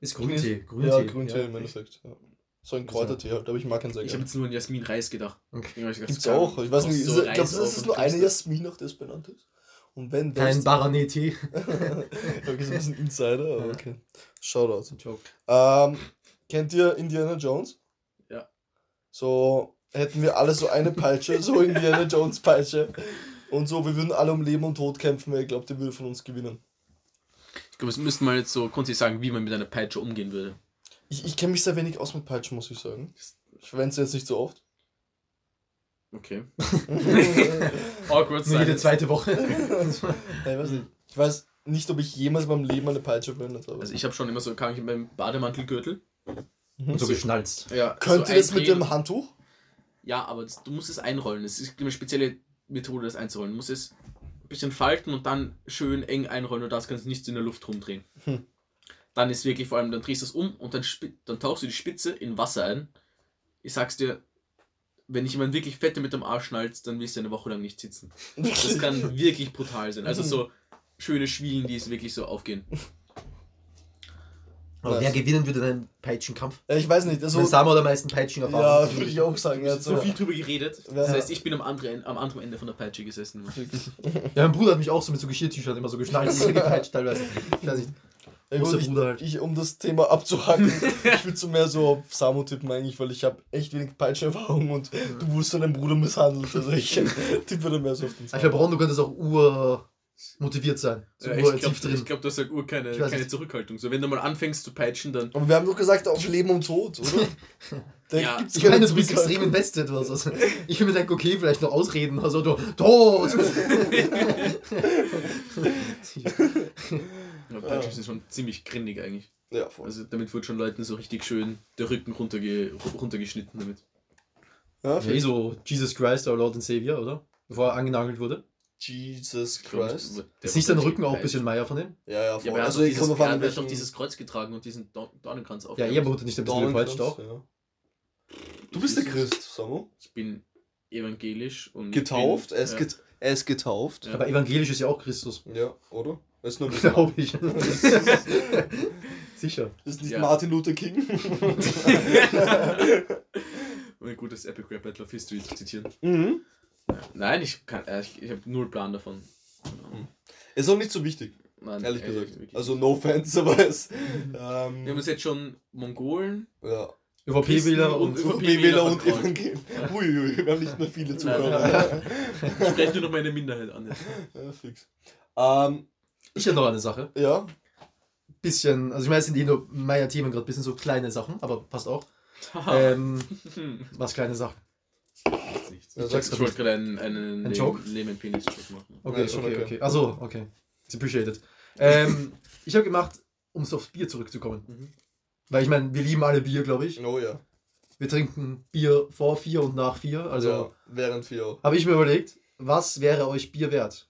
Ist Grüntee. Grüntee. Ja, Grüntee Ja. im Endeffekt. Ja. So ein Kräutertee halt, aber ich mag ihn sehr Ich habe gerne. jetzt nur an Jasmin-Reis gedacht. Okay. Ich gedacht, Gibt's das auch. Ich weiß nicht, so ich glaube, Reis es auf ist nur eine das. Jasmin, nach der es benannt ist. Und wenn Kein das. Baranet-Tee. okay, so ein bisschen Insider, aber Ja. okay. Shoutout. Joke. Ähm, kennt ihr Indiana Jones? Ja. So hätten wir alle so eine Peitsche, so Indiana Jones Peitsche. Und so, wir würden alle um Leben und Tod kämpfen, wer glaubt, der würde von uns gewinnen. Ich glaube, es müsste mal jetzt so grundsätzlich sagen, wie man mit einer Peitsche umgehen würde. Ich, ich kenne mich sehr wenig aus mit Peitschen, muss ich sagen. Ich verwende sie jetzt nicht so oft. Okay. Awkward Nur jede zweite Woche. Ja, ich weiß nicht. Ich weiß nicht, ob ich jemals in meinem Leben eine Peitsche verwendet habe. Also ich habe schon immer so, kann ich beim Bademantelgürtel. Und so geschnalzt. Ja, Könnt so ihr das mit dem Handtuch? Ja, aber das, du musst es einrollen. Es ist eine spezielle Methode, das einzurollen. Du musst es ein bisschen falten und dann schön eng einrollen und das kannst du nicht in der Luft rumdrehen. Hm. Dann ist wirklich vor allem, dann drehst du es um und dann, dann tauchst du die Spitze in Wasser ein. Ich sag's dir, wenn ich jemand wirklich fette mit dem Arsch schnallt, dann wirst du eine Woche lang nicht sitzen. Das kann wirklich brutal sein. Also so schöne Schwielen, die es wirklich so aufgehen. Aber wer gewinnen würde einen Peitschenkampf? Ja, ich weiß nicht. Also, Also, Samo hat am meisten Peitschenerfahrung. ja, würde ich auch sagen. Wir Ja, haben so viel drüber geredet. Das heißt, ich bin am anderen, am anderen Ende von der Peitsche gesessen. Ja, mein Bruder hat mich auch so mit so Geschirrtüchern immer so geschnalzt und gepeitscht teilweise. Ich weiß nicht. Ja, gut, ich, halt. ich, um das Thema abzuhaken, ich würde so mehr so auf Samu tippen eigentlich, weil ich habe echt wenig Peitschenerfahrung und du wurdest von deinem Bruder misshandelt. Also ich tippe da mehr so auf den Ich glaube, Ron, du könntest auch ur motiviert sein. So Ja, ur ich glaube, glaub, du hast halt ur keine, keine nicht. Zurückhaltung. So, wenn du mal anfängst zu peitschen, dann. Aber wir haben doch gesagt, auf Leben und Tod, oder? Da Ja, gibt's Ich meine, du bist extrem invested. Was. Also, ich will mir denken, okay, vielleicht noch ausreden. Also, du, tot! Ja, Peitschen sind schon ziemlich grindig eigentlich. Ja, voll. Also damit wird schon Leuten so richtig schön der Rücken runterge runtergeschnitten damit. Ja, ja, eh so Jesus Christ, our Lord and Savior, oder? Bevor er angenagelt wurde. Jesus Christ. der Ist nicht sein wurde Rücken auch ein bisschen Meier von dem? Ja, ja, Ja, voll. aber er hat, also doch ich dieses, komme er doch welchen dieses Kreuz getragen und diesen Dorn- Dornenkranz auf. Ja, er wurde nicht ein bisschen gepeitscht auch. Ja. Du bist der Christ, Samu. Ich bin evangelisch und. Getauft? Bin, Er ist, ja, get er ist getauft. Ja. Aber evangelisch ist ja auch Christus. Ja, oder? Das ist nur ein Glaube ich. Sicher. Das ist nicht Ja. Martin Luther King. um ein gutes Epic Rap Battle of History zu zitieren. mhm. Nein, ich kann, äh, ich, ich habe null Plan davon. Ist auch nicht so wichtig, Nein, ehrlich äh, gesagt. wirklich Also no offense, aber es. Wir haben Ähm, uns jetzt schon Mongolen, ja. ÖVP-Wähler und. und- ÖVP-Wähler und vertraut. Evangel. Uiuiui, wir haben nicht mehr viele Zuhörer. ich spreche nur noch meine Minderheit an. Jetzt. Ja, fix. Ähm, Ich hätte noch eine Sache. ja. Bisschen, also ich meine, es sind eh nur meine Themen gerade, bisschen so kleine Sachen, aber passt auch. Haha. Ähm, Hm, was kleine Sachen. nichts. Ich, ich wollte gerade einen, einen Ein Joke? Leben-Penis-Joke machen. Okay, Ja, okay, okay. okay. Achso, okay. It's appreciated. Ähm, ich habe gemacht, um so aufs Bier zurückzukommen. Mhm. Weil ich meine, wir lieben alle Bier, glaube ich. Oh ja. Wir trinken Bier vor vier und nach vier. Also ja, während wir. habe ich mir überlegt, was wäre euch Bier wert?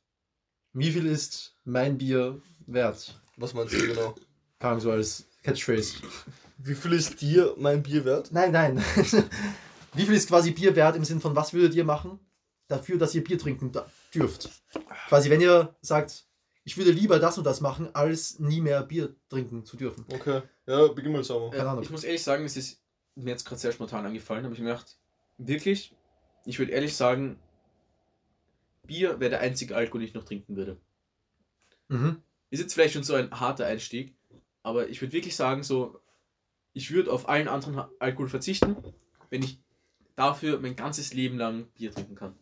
Wie viel ist mein Bier wert? Was meinst du genau? Kam so als Catchphrase. Wie viel ist dir mein Bier wert? Nein, nein. Wie viel ist quasi Bier wert im Sinn von, was würdet ihr machen dafür, dass ihr Bier trinken dürft? Quasi, wenn ihr sagt, ich würde lieber das und das machen, als nie mehr Bier trinken zu dürfen. Okay. Ja, beginn mal sauber. Keine Ahnung. Ich muss ehrlich sagen, es ist mir jetzt gerade sehr spontan angefallen, habe ich mir gedacht, wirklich, ich würde ehrlich sagen, Bier wäre der einzige Alkohol, den ich noch trinken würde. Mhm. Ist jetzt vielleicht schon so ein harter Einstieg, aber ich würde wirklich sagen, so, ich würde auf allen anderen Alkohol verzichten, wenn ich dafür mein ganzes Leben lang Bier trinken kann.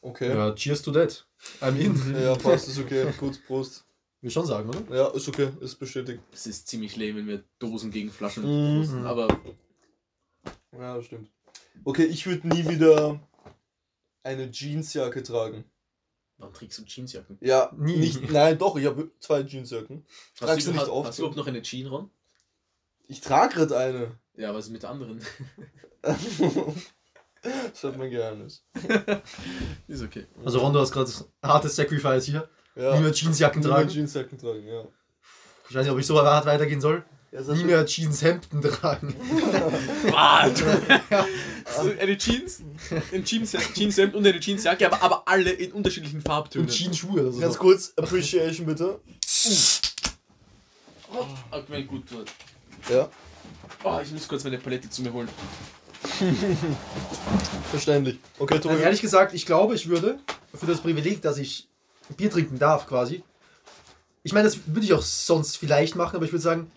Okay. Ja, cheers to that. I mean, Ja, passt, ist okay. Gut, Prost. will schon sagen, oder? Ja, ist okay, ist bestätigt. Es ist ziemlich lame, wenn wir Dosen gegen Flaschen Mhm. posten, aber Ja, das stimmt. Okay, ich würde nie wieder eine Jeansjacke tragen. warum trägst du Jeansjacken? Ja, Nie. Nicht, nein, doch, ich habe zwei Jeansjacken. Tragst du nicht hast, oft? hast du überhaupt noch eine Jean, Ron? Ich trage gerade eine. Ja, was ist mit der anderen? das hat mein Geheimnis. ist okay. Also Rondo hast gerade hartes Sacrifice hier. Ja. Nie mehr Jeansjacken Nie mehr tragen. Jeansjacken tragen, ja. Ich weiß nicht, ob ich so hart weitergehen soll. Nie mehr Jeanshemden tragen. so eine Jeans, ein Jeans, Jeanshemd und eine Jeansjacke, aber, aber alle in unterschiedlichen Farbtönen. Und Jeansschuhe oder so. Ganz kurz, Appreciation bitte. Oh, okay, gut. Ja, Oh, ich muss kurz meine Palette zu mir holen. verständlich. Okay, Nein, Tobi. ehrlich gesagt, ich glaube, ich würde für das Privileg, dass ich Bier trinken darf, quasi. Ich meine, das würde ich auch sonst vielleicht machen, aber ich würde sagen,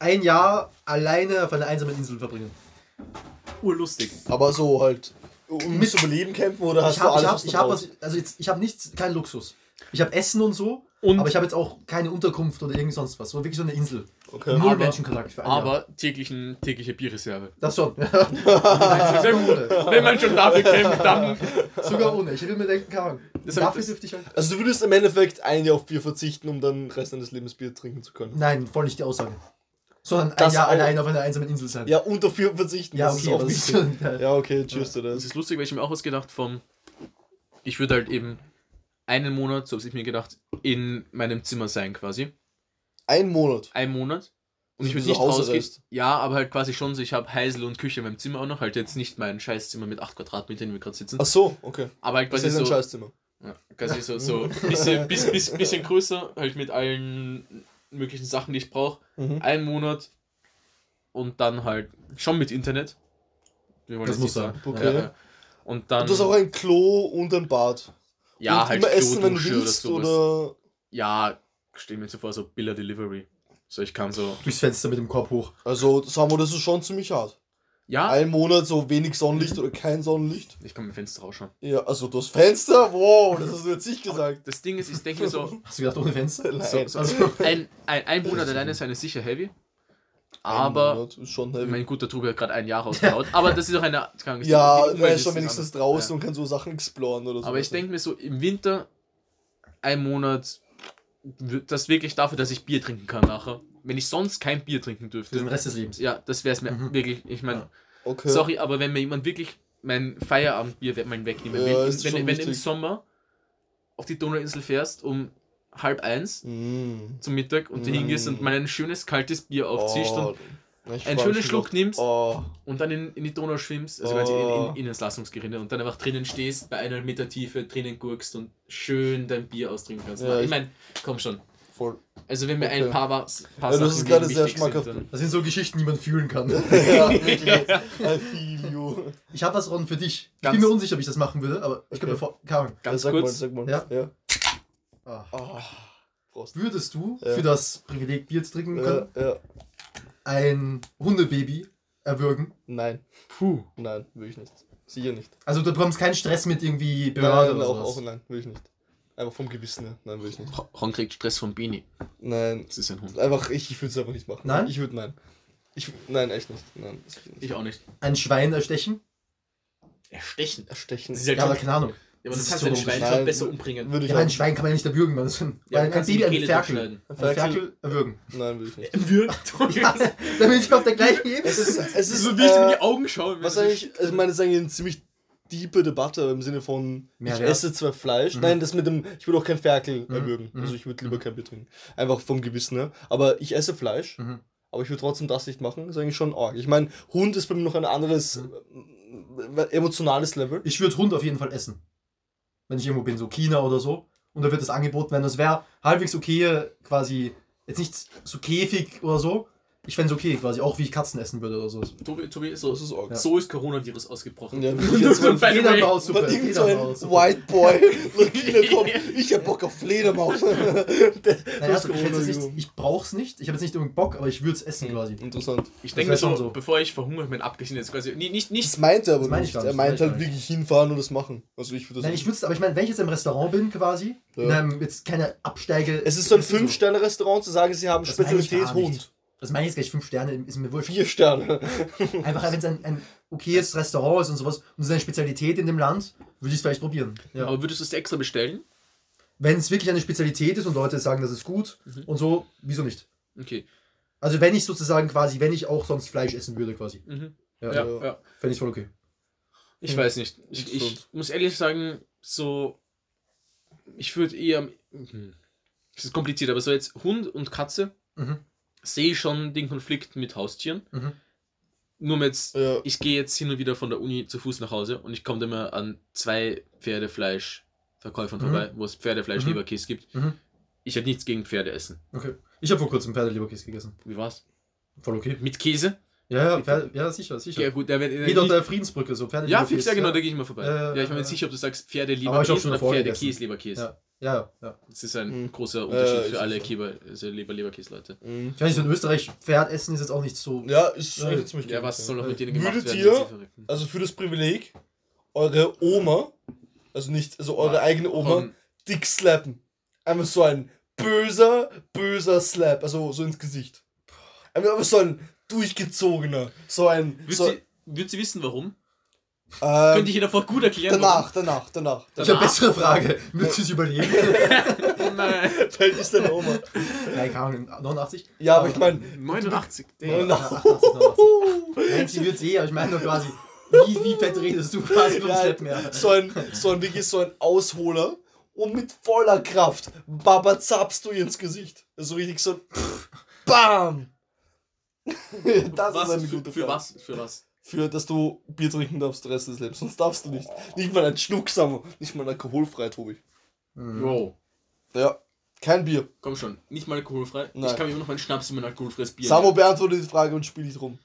ein Jahr alleine auf einer einsamen Insel verbringen. Urlustig. Aber so halt. Um Mit- zu überleben kämpfen oder hast ich habe, du ich alles, ich habe, was, also jetzt, ich habe nichts, keinen Luxus. Ich habe Essen und so, Und, aber ich habe jetzt auch keine Unterkunft oder irgend sonst was. So wirklich so eine Insel. Okay. Null Aber- Menschenkontakt für ein Jahr. aber täglichen, tägliche Bierreserve. Das schon. Sehr gut. Wenn man schon dafür kämpft, dann. Sogar ohne. Ich will mir denken, Ahnung. Das hab- Dafür dürfte ich halt. Also du würdest im Endeffekt ein Jahr auf Bier verzichten, um dann den Rest deines Lebens Bier trinken zu können. Nein, voll nicht die Aussage. Sondern ein Das Jahr auch. allein auf einer einsamen Insel sein. Ja, unter Bier verzichten. ja das okay, ist auch das ist Ja, okay, cheers to Das das. ist lustig, weil ich mir auch was gedacht vom. Ich würde halt eben einen Monat, so habe ich mir gedacht, in meinem Zimmer sein quasi. Ein Monat. Ein Monat. Und ich würde so nicht rausgehen. Ja, aber halt quasi schon so, ich habe Heisel und Küche in meinem Zimmer auch noch. Halt jetzt nicht mein Scheißzimmer mit 8 Quadratmetern, in dem wir gerade sitzen. Ach so, okay. Aber halt Das quasi ist ein so. Scheißzimmer. Ja, quasi so, so bisschen, bis, bis, bisschen größer, halt mit allen möglichen Sachen, die ich brauche. Mhm. Ein Monat und dann halt schon mit Internet. Wir wollen Das muss sein. sagen. Okay. Ja, ja. Und dann. Und du hast auch ein Klo und ein Bad. ja, und halt immer essen, wenn du willst, sowas. oder... Ja, stell mir so vor, so Biller Delivery. So, ich kann so. Durchs Fenster mit dem Korb hoch. Also, sagen wir, das ist schon ziemlich hart. Ja, Ein Monat so wenig Sonnenlicht oder kein Sonnenlicht. ich kann mit dem Fenster rausschauen. Ja, also das Fenster, wow, das hast du jetzt nicht gesagt. Das Ding ist, ich denke mir so, Hast du gedacht, ohne Fenster? Nein. so, so Also- ein, ein, ein Monat alleine ist eine sicher heavy. Aber mein guter Tobi hat gerade ein Jahr rausgehaut. Aber das ist auch eine. Ahnung, Ja, er ist schon wenigstens draußen Ja. und kann so Sachen exploren oder so. Aber ich denke mir so, im Winter ein Monat, das wirklich dafür, dass ich Bier trinken kann nachher. Wenn ich sonst kein Bier trinken Für den dürfte. Rest des Lebens. Ja, das wäre es mir Mhm. wirklich. Ich meine, okay. sorry, aber wenn mir jemand wirklich mein Feierabendbier wegnehmen Ja, will, wenn, wenn, wenn im. Sommer auf die Donauinsel fährst um halb eins Mm. zum Mittag und du Mm. hingehst und mal ein schönes kaltes Bier aufziehst Oh, und ich einen schönen Schluck nimmst Oh, und dann in, in die Donau schwimmst, also quasi Oh. in, in, in ins Lassungsgerinne und dann einfach drinnen stehst, bei einer Meter Tiefe drinnen gurkst und schön dein Bier austrinken kannst. Ja, ich ich- meine, komm schon. voll. Also wenn mir Okay. ein paar, was, paar Ja, das ist gerade sehr sind, schmackhaft. dann- Das sind so Geschichten, die man fühlen kann. ja, wirklich. I feel you. Ich habe was, Ron, für dich. Ich Ganz- bin mir unsicher, ob ich das machen würde, aber ich kann Okay. mir vor... Ahnung. Ganz ja, sag kurz. Mal, sag mal. Ja. ja. Prost. Würdest du Ja. für das Privileg Bier zu trinken Ja, können, ja. Ein Hundebaby erwürgen? Nein, Puh. nein, will ich nicht. Sicher nicht. Also du bekommst keinen Stress mit irgendwie Behörde Nein, oder auch, sowas. auch nein, will ich nicht. Einfach vom Gewissen her. Nein, will ich nicht. Ron kriegt Stress vom Bini. Nein, Das ist ein Hund. einfach, ich, ich würde es einfach nicht machen. Nein? Ich würde nein. Ich, nein, echt nicht. Nein, ich nicht. Ich auch nicht. Ein Schwein erstechen? Erstechen. Erstechen. Das ist halt Ja, aber keine Ahnung. Ja, aber das das ist kannst du ein. Schwein schon besser umbringen. Würde ich Ja, auch ein Schwein kann man ja nicht erwürgen. Man. Ja, Weil du ein kannst Baby die ein Ferkel. Ein Ein Ferkel? Ferkel erwürgen. Nein, will ich nicht. Wirkt. Damit ich auf der gleichen Ebene Es ist, es ist, so wie ich in äh, die Augen schaue. was eigentlich, also ich meine, das ist eigentlich ein ziemlich diepe Debatte im Sinne von, ich Mehrwert. esse zwar Fleisch. Mhm. Nein, das mit dem, ich will auch kein Ferkel Mhm. erwürgen. Mhm. Also ich würde lieber kein Bier trinken. Einfach vom Gewissen her. Aber ich esse Fleisch, Mhm. aber ich würde trotzdem das nicht machen. Das ist eigentlich schon arg. Ich meine, Hund ist bei mir noch ein anderes äh, emotionales Level. Ich würde Hund auf jeden Fall essen. Wenn ich irgendwo bin, so China oder so. Und da wird das angeboten werden. Das wäre halbwegs okay, quasi, jetzt nicht so käfig oder so. Ich fände es okay, quasi, auch wie ich Katzen essen würde oder so. Tobi, Tobi so, Das ist arg. so ist Coronavirus ausgebrochen. Ja, so, way, Fledermaus-Suppe, Weil irgend so ein. White Boy kommt. Ich hab Bock auf Fledermaus. Der- Naja, das also, ich, nicht, ich brauch's nicht. Ich habe jetzt nicht unbedingt Bock, aber ich würde es essen quasi. Interessant. Ich Das denke so, schon so. bevor ich verhungere, ich meine, abgesehen jetzt quasi, nicht, nicht, Das nicht meint er aber Das meine ich nicht. Er meint das halt ich wirklich hinfahren und das machen. Also ich würde das Nein, ich würde aber ich meine, wenn ich jetzt im Restaurant bin, quasi, in Ja. einem jetzt keine Absteige. Es ist so ein das so. 5-Sterne-Restaurant zu sagen, sie haben Das Spezialität. Hund. Das meine ich jetzt gleich fünf Sterne, ist mir wohl Vier Sterne. Einfach, wenn es ein, ein okayes Restaurant ist und sowas und es ist eine Spezialität in dem Land, würde ich es vielleicht probieren. Ja. Aber würdest du es extra bestellen? Wenn es wirklich eine Spezialität ist und Leute sagen, das ist gut Mhm. und so, wieso nicht? Okay. Also wenn ich sozusagen quasi, wenn ich auch sonst Fleisch essen würde quasi. Mhm. Ja, Ja, Ja. ja. Fände ich voll okay. Ich Hm. weiß nicht. Ich, ich muss ehrlich sagen, so. Ich würde eher. Hm. Das ist kompliziert, aber so jetzt Hund und Katze Mhm. Sehe ich schon den Konflikt mit Haustieren. Mhm. Nur mit jetzt, Ja. ich gehe jetzt hin und wieder von der Uni zu Fuß nach Hause und ich komme immer an zwei Pferdefleischverkäufern Mhm. vorbei, wo es Pferdefleisch Mhm. Leberkäse gibt. Mhm. Ich hätte nichts gegen Pferde essen. Okay. Ich habe vor kurzem Pferdeleberkäse gegessen. Wie war's? Voll okay. Mit Käse? Ja, ja, Pferde, ja sicher, sicher. Ja, gut, der wird. Geht auf der Friedensbrücke so Pferde ja, fix, ja, genau, da gehe ich mal vorbei. Ja, ja, ich bin mir nicht ja. sicher, ob du sagst Aber ich hab Pferde-Leberkäse schon oder gegessen. Pferde-Käse-Leberkäse. Ja, ja, ja. Das ist ein Mhm. großer Unterschied Äh, für alle ja. Kieber, also Leber, Leberkäse-Leute. Mhm. Ich weiß nicht, so in Österreich Pferd essen ist jetzt auch nicht so. Ja, ist eigentlich ziemlich Ja, was soll noch mit denen gemacht Würdet werden? ihr-? Also für das Privileg, eure Oma, also nicht, also eure Ja. eigene Oma, Komm, dick slappen. Einfach so ein böser, böser Slap, also so ins Gesicht. Einfach so ein durchgezogener, so ein. Würd, So, sie wissen, warum? Ähm, Könnte ich ihr davor gut erklären? danach, danach, danach. Ich habe Danach- bessere Frage. Würdest du es überleben? Nein. Weil ist deine Oma. Nein, keine Ahnung, 89? Ja, aber ich meine, 89. Nein, Damn. 88, 89. Nein, sie wird es eh, aber ich meine nur quasi, wie, wie fett redest du quasi vom Ja, Step mehr? so ein, so ein wirklich so ein Ausholer und mit voller Kraft Baba zappst du ihr ins Gesicht. So richtig so ein BAM! das was, ist eine für, gute für Frage. was? Für was? Für, dass du Bier trinken darfst, den Rest des Lebens. Sonst darfst du nicht. Nicht mal ein Schluck, Samo. Nicht mal alkoholfrei, Tobi. Mhm. Wow. Ja, kein Bier. Komm schon, nicht mal alkoholfrei. Nein. Ich kann mir immer noch meinen Schnaps in mein alkoholfreies Bier. Samo beantwortet die Frage und spielt nicht rum.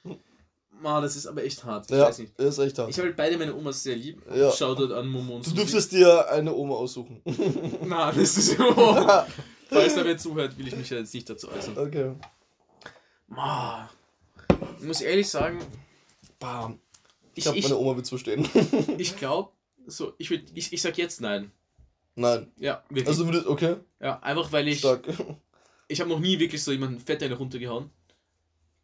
Ma, das ist aber echt hart. Ich Ja, weiß nicht. das ist echt hart. Ich habe beide meine Omas sehr lieb. Ja. Shoutout an Momo und Du dürftest dir eine Oma aussuchen. Na, das ist so. Falls da wer zuhört, will ich mich ja jetzt nicht dazu äußern. Okay. Ma, ich muss ehrlich sagen, Bam. Ich ich, meine Oma wird's verstehen. ich glaube, so, ich, ich, ich sag jetzt nein. Nein. Ja, wirklich. Also okay, ja, einfach weil ich, stark. ich habe noch nie wirklich so jemanden fett eine runtergehauen.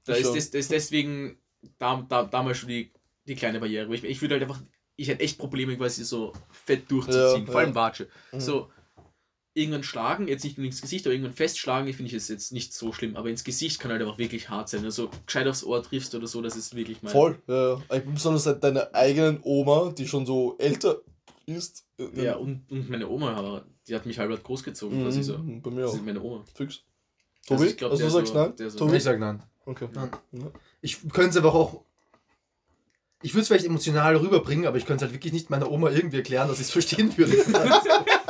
Da ist, das ist deswegen da, da, damals schon die, die kleine Barriere. Ich, ich würde halt einfach, ich hätte echt Probleme quasi so fett durchzuziehen, Ja, vor allem ja. Watsche. Mhm. So, irgendwann schlagen, jetzt nicht nur ins Gesicht, aber irgendwann festschlagen, ich finde ich es jetzt nicht so schlimm, aber ins Gesicht kann halt einfach wirklich hart sein. Also gescheit aufs Ohr triffst oder so, das ist wirklich mein. Voll. Ja, ja. Ich bin besonders seit deiner eigenen Oma, die schon so älter ist. äh, Ja, und, und meine Oma, aber die hat mich halb großgezogen, quasi so. Mhm, Bei mir Das auch. ist meine Oma. Fix. Also Tobi, ich glaub, also du sagst so- nein? so- Tobi? Ich sag nein. Okay. Nein. Ja. Ich könnte es aber auch. Ich würde es vielleicht emotional rüberbringen, aber ich könnte es halt wirklich nicht meiner Oma irgendwie erklären, dass ich es verstehen würde.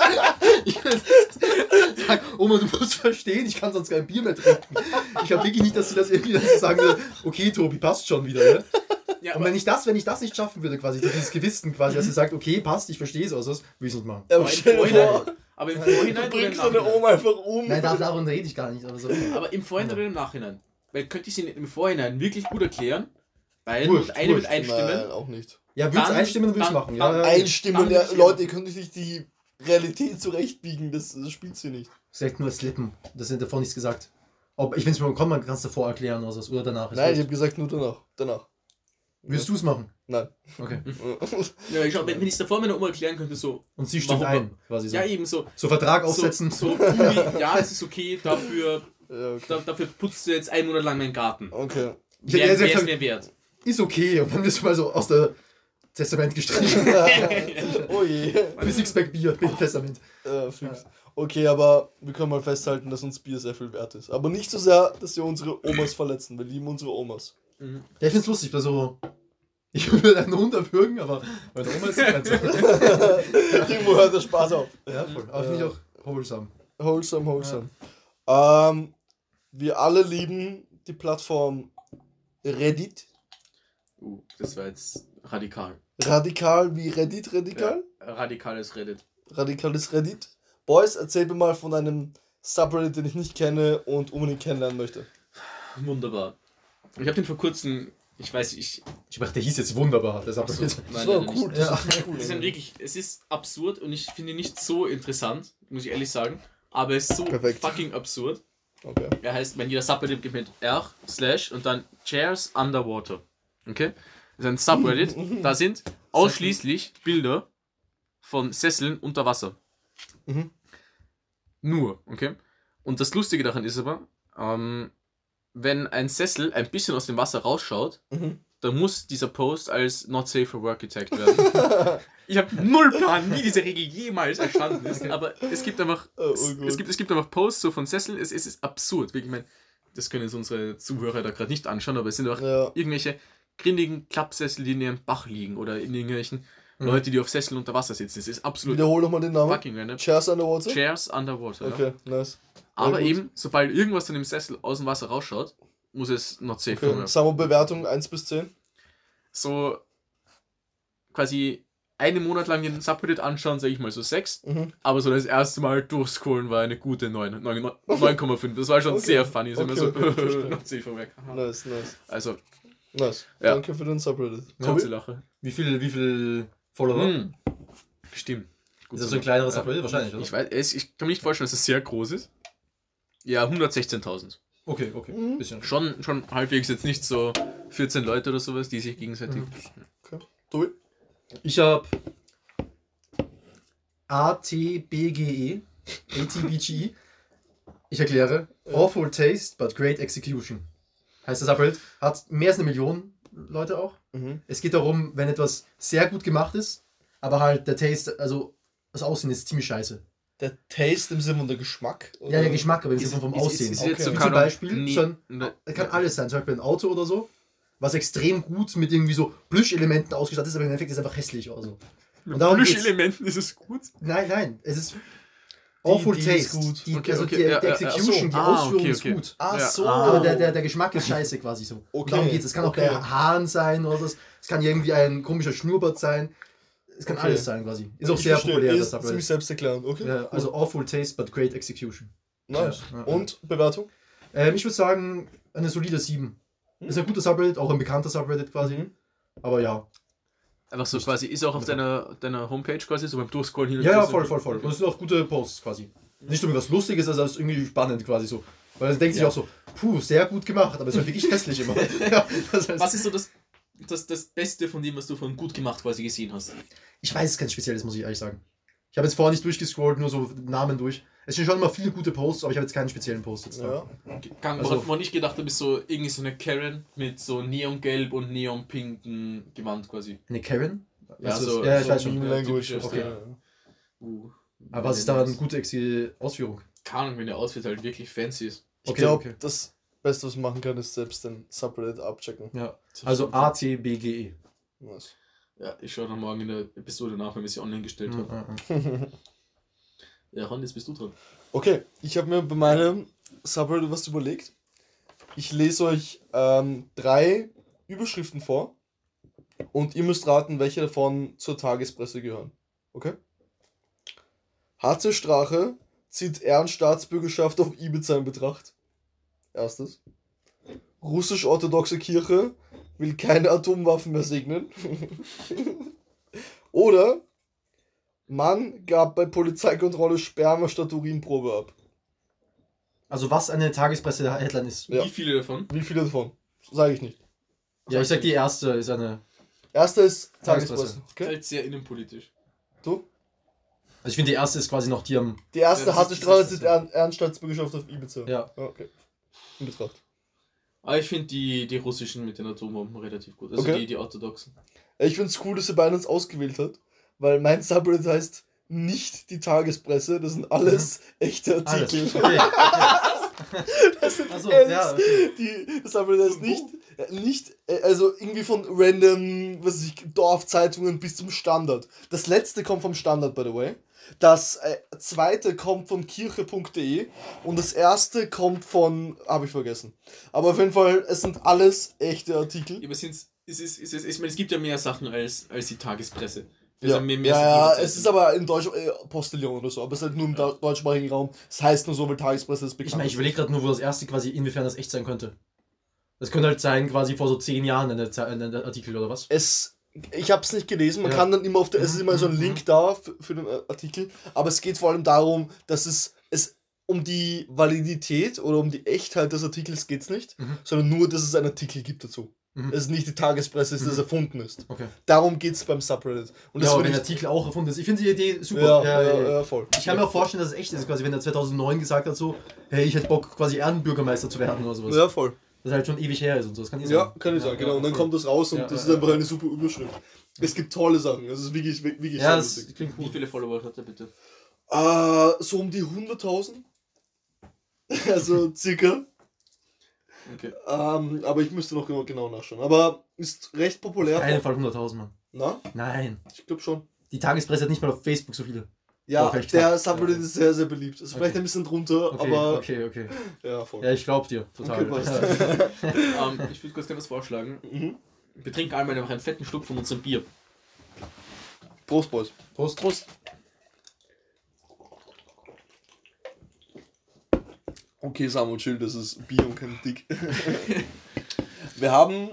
ich sagen, Oma, du musst verstehen, ich kann sonst kein Bier mehr trinken. Ich glaube wirklich nicht, dass sie das irgendwie dass sie sagen würde, okay, Tobi, passt schon wieder. Ne? Ja, Und wenn ich das, wenn ich das nicht schaffen würde, quasi, dieses Gewissen quasi, dass sie sagt, okay, passt, ich verstehe es, also würde ich es nicht machen. Aber aber im Vorhinein, vor, aber im du Vorhinein im bringst deine Nachhinein? Oma einfach um. Nein, da- davon rede ich gar nicht, aber so. Aber im Vorhinein oder im Nachhinein? Weil könnte ich sie im Vorhinein wirklich gut erklären, weil Wurscht, eine wurscht. mit einstimmen. Nein, auch nicht. Ja, würde es Dann- einstimmen, würde ich dann- machen. dann Ja. Einstimmen, dann ja, Leute, ihr könnt nicht die Realität zurechtbiegen, das, das spielt sie nicht. Sagt nur Slippen. Das sind davor nichts gesagt. Ob, ich, wenn es mir kommt, man kann es davor erklären oder, so, oder danach. Ist Nein, ich habe gesagt nur danach. Danach. Würdest du es machen? Nein. Okay. Ja, ich glaub, wenn, wenn ich es davor meiner Oma erklären könnte, so, Und sie stimmt ein, quasi so. ja eben so, so Vertrag so, aufsetzen. so Uli, ja, es ist okay, dafür, ja, okay. da, dafür putzt du jetzt einen Monat lang meinen Garten. okay. Ja, Wer der ist wer ja ist mir wert? Ist okay. Und dann bist du mal so aus der Testament gestrichen. oh je. Für Sixpack Bier im Testament. Äh, fix. Okay, aber wir können mal festhalten, dass uns Bier sehr viel wert ist. Aber nicht so sehr, dass wir unsere Omas verletzen. Wir lieben unsere Omas. Ja, ich find's lustig, weil so. Ich würde einen Hund erwürgen, aber meine Oma ist ganz Irgendwo hört der Spaß auf. Ja, voll. Aber finde ich auch wholesome. Wholesome, wholesome. Ähm, wir alle lieben die Plattform Reddit. Uh, das war jetzt radikal. Radikal wie Reddit, radikal? Ja, radikales Reddit. Radikales Reddit. Boys, erzähl mir mal von einem Subreddit, den ich nicht kenne und unbedingt kennenlernen möchte. Wunderbar. Ich habe den vor kurzem, ich weiß, ich. Ich dachte, der hieß jetzt wunderbar. So, das nein, so, leider gut. nicht. Ja. Das ist cool. Es ist ein wirklich, es ist absurd und ich finde ihn nicht so interessant, muss ich ehrlich sagen. Aber es ist so Perfekt. fucking absurd. Okay. Er heißt, wenn jeder Subreddit gibt mit R, Slash und dann Chairs Underwater. Okay? Ist ein Subreddit. da sind ausschließlich Bilder von Sesseln unter Wasser. Mhm. Nur, okay? Und das Lustige daran ist aber, ähm, wenn ein Sessel ein bisschen aus dem Wasser rausschaut, Mhm. dann muss dieser Post als not safe for work getaggt werden. ich habe null Plan, wie diese Regel jemals entstanden ist, aber es gibt einfach, Oh, es, oh es, gibt, es gibt einfach Posts so von Sesseln, es, es ist absurd. Ich meine, das können jetzt unsere Zuhörer da gerade nicht anschauen, aber es sind einfach Ja. irgendwelche grindigen Klappsessel, die in ihrem Bach liegen oder in irgendwelchen Mhm. Leute, die auf Sesseln unter Wasser sitzen. Es ist absolut Wiederhol nochmal den Namen. fucking random. Chairs Underwater? Chairs underwater. Ja. Okay, nice. Aber gut. eben, sobald irgendwas von dem Sessel aus dem Wasser rausschaut, muss es not safe okay. wir Bewertung 1 bis 10. So quasi einen Monat lang den Subreddit anschauen, sage ich mal so 6. Mhm. Aber so das erste Mal durchscrollen war eine gute 9, 9 9,5. Das war schon Okay. sehr funny. Okay, so, okay, work. Aha. Nice, nice. Also, Nice. Ja. Danke für den Subreddit. kurze Lache. Wie viel, wie viel Follower? Hm. Stimmt. Gut Ist das so ein kleineres Ja. Subreddit? Wahrscheinlich, oder? Ich, weiß, es, ich kann mir nicht vorstellen, dass es sehr groß ist. Ja, 116.000. Okay, okay. Mhm. Bisschen. Schon, schon halbwegs jetzt nicht so 14 Leute oder sowas, die sich gegenseitig. Tobi? Ich habe ATBGE, ATBGE. Ich erkläre. Awful Taste, but great execution. Heißt das Subreddit. Hat mehr als eine Million Leute auch. Mhm. Es geht darum, wenn etwas sehr gut gemacht ist, aber halt der Taste, also das Aussehen ist ziemlich scheiße. Der Taste im Sinne von der Geschmack? Ja, der Geschmack, aber im Sinne vom ist- Aussehen. ist- ist Okay. so zum Beispiel, Nie- so ein, Ne- kann alles sein, zum Beispiel ein Auto oder so, was extrem gut mit irgendwie so Plüschelementen ausgestattet ist, aber im Endeffekt ist es einfach hässlich oder so. Und darum geht's. Elementen ist es gut. Nein, nein, es ist Awful die ist Taste. gut. Die, Okay, also okay, die, ja, die ja, Execution, so. die Ah, Ausführung okay, ist gut. Ach so. Aber der, der, der Geschmack ist scheiße quasi so. Okay, Darum geht es. Kann auch bei Haaren sein oder so. Es kann irgendwie ein komischer Schnurrbart sein. Es kann alles sein quasi. Ist auch Ich sehr verstehe. populär, das Ist ziemlich Subreddit. selbsterklärend. Okay. Ja, also Awful Taste, but great execution. Nice. Und Bewertung? Ähm, ich würde sagen, eine solide 7. Ist ein guter Subreddit, auch ein bekannter Subreddit quasi. Mhm. Aber ja. Einfach so quasi, ist auch auf deiner, deiner Homepage quasi, so beim Durchscrollen hin und Ja, ja, voll, voll, voll. Und es sind auch gute Posts quasi. Nicht irgendwie was Lustiges, also es ist irgendwie spannend quasi so. Weil man denkt sich Ja. auch so, puh, sehr gut gemacht, aber es ist halt wirklich hässlich immer. ja, das heißt, Was ist so das, das, das Beste von dem, was du von gut gemacht quasi gesehen hast? ich weiß es ganz spezielles, muss ich ehrlich sagen. Ich habe jetzt vorher nicht durchgescrollt, nur so Namen durch. Es sind schon immer viele gute Posts, aber ich habe jetzt keinen speziellen Post jetzt da. Ja. Kann, Also- man nicht gedacht, du bist so irgendwie so eine Karen mit so neongelb und neonpinken Gewand quasi. Eine Karen? Ja, so- das? ja, ich so weiß schon. Ja, Language. okay. ja. Uh, Aber was ist daran eine gute Ausführung? Keine Ahnung, wenn der Outfit halt wirklich fancy ist. Ich Okay, glaube, okay. das Beste, was man machen kann, ist selbst den Subreddit abchecken. Ja. Also ATBGE. Nice. Ja, ich schaue dann morgen in der Episode nach, wenn wir sie online gestellt haben. Ja, Ron, jetzt bist du dran. Okay, ich habe mir bei meinem Subreddit was überlegt. Ich lese euch ähm, drei Überschriften vor und ihr müsst raten, welche davon zur Tagespresse gehören. Okay? Harte Strache zieht Ehrenstaatsbürgerschaft auf Ibiza in Betracht. Erstes. Russisch-orthodoxe Kirche will keine Atomwaffen mehr segnen. Oder Mann gab bei Polizeikontrolle Sperma statt Urinprobe ab. Also was eine Tagespresse-Headline ist. Ja. Wie viele davon? Wie viele davon? Sage ich nicht. Ja, ich sag die erste ist eine. Erster ist Tagespresse. Tagespresse. Okay? Halt sehr innenpolitisch. Du? Also ich finde die erste ist quasi noch die am. Die erste Ja, zieht ist- Ehren- Ehrenstaatsbürgerschaft auf Ibiza. Ja. Okay. In Betracht. Aber ich finde die, die russischen mit den Atombomben relativ gut. Also Okay. die, die orthodoxen. Ich finde es cool, dass er Binance ausgewählt hat, weil mein Subreddit heißt nicht die Tagespresse, das sind alles echte Alles. Artikel. Okay. Das sind Achso, ehrlich, ja, okay. die, das Subreddit heißt nicht, äh, nicht, äh, also irgendwie von random, was weiß ich, Dorfzeitungen bis zum Standard. Das letzte kommt vom Standard, by the way. Das äh, zweite kommt von kirche.de und das erste kommt von, habe ich vergessen. Aber auf jeden Fall, es sind alles echte Artikel. Ja, aber sind's, es, ist, es, ist, ich meine, es gibt ja mehr Sachen als, als die Tagespresse. Ja, Also mehr ja, ja es ist aber in Deutsch äh, Postillon oder so, aber es ist halt nur im Ja. deu- deutschsprachigen Raum. Es heißt nur so, weil Tagespresse ist Ich bekannt. meine, ich überlege gerade nur, wo das erste quasi, inwiefern das echt sein könnte. Das könnte halt sein, quasi vor so zehn Jahren ein Artikel oder was? es, ich habe es nicht gelesen, man Ja. kann dann immer auf der, es ist immer so ein Mhm. Link da für, für den äh, Artikel, aber es geht vor allem darum, dass es, es um die Validität oder um die Echtheit des Artikels geht es nicht, Mhm. sondern nur, dass es einen Artikel gibt dazu. Mhm. Es ist nicht die Tagespresse, es Mhm. erfunden ist. Okay. Darum geht es beim Subreddit. Und ja, das wenn der ich. Artikel auch erfunden ist. Ich finde die Idee super. Ja, ja, ja, voll. Ich kann mir auch vorstellen, dass es echt ist, quasi, wenn er 2009 gesagt hat, so, hey, ich hätte Bock, quasi Erdenbürgermeister zu werden oder sowas. Ja, voll. Das halt schon ewig her ist und so. Das kann ich Ja, sagen. kann ich sagen, genau. Und dann voll. kommt das raus und Ja, das ja, ist ja. einfach eine super Überschrift. Es gibt tolle Sachen. Es ist wirklich, wirklich Ja, das klingt Wie cool. viele Follower hat er bitte? Äh, so um die 100.000. also circa. Okay. Ähm, aber ich müsste noch genau, genau nachschauen. Aber ist recht populär. Auf keinen Fall 100.000, Mann. Na, Nein. ich glaube schon. Die Tagespresse hat nicht mal auf Facebook so viele. Ja, der. Subreddit Ja. ist sehr, sehr beliebt. Ist vielleicht Okay. ein bisschen drunter, Okay, aber okay, okay. ja, voll. Ja, ich glaub dir. Total. Okay, passt. ähm, ich würde kurz gerne was vorschlagen. Mhm. Wir trinken einmal einfach einen fetten Schluck von unserem Bier. Prost, Boys. Prost. Prost. Okay, Samuel, chill, das ist Bier und kein Dick. Wir haben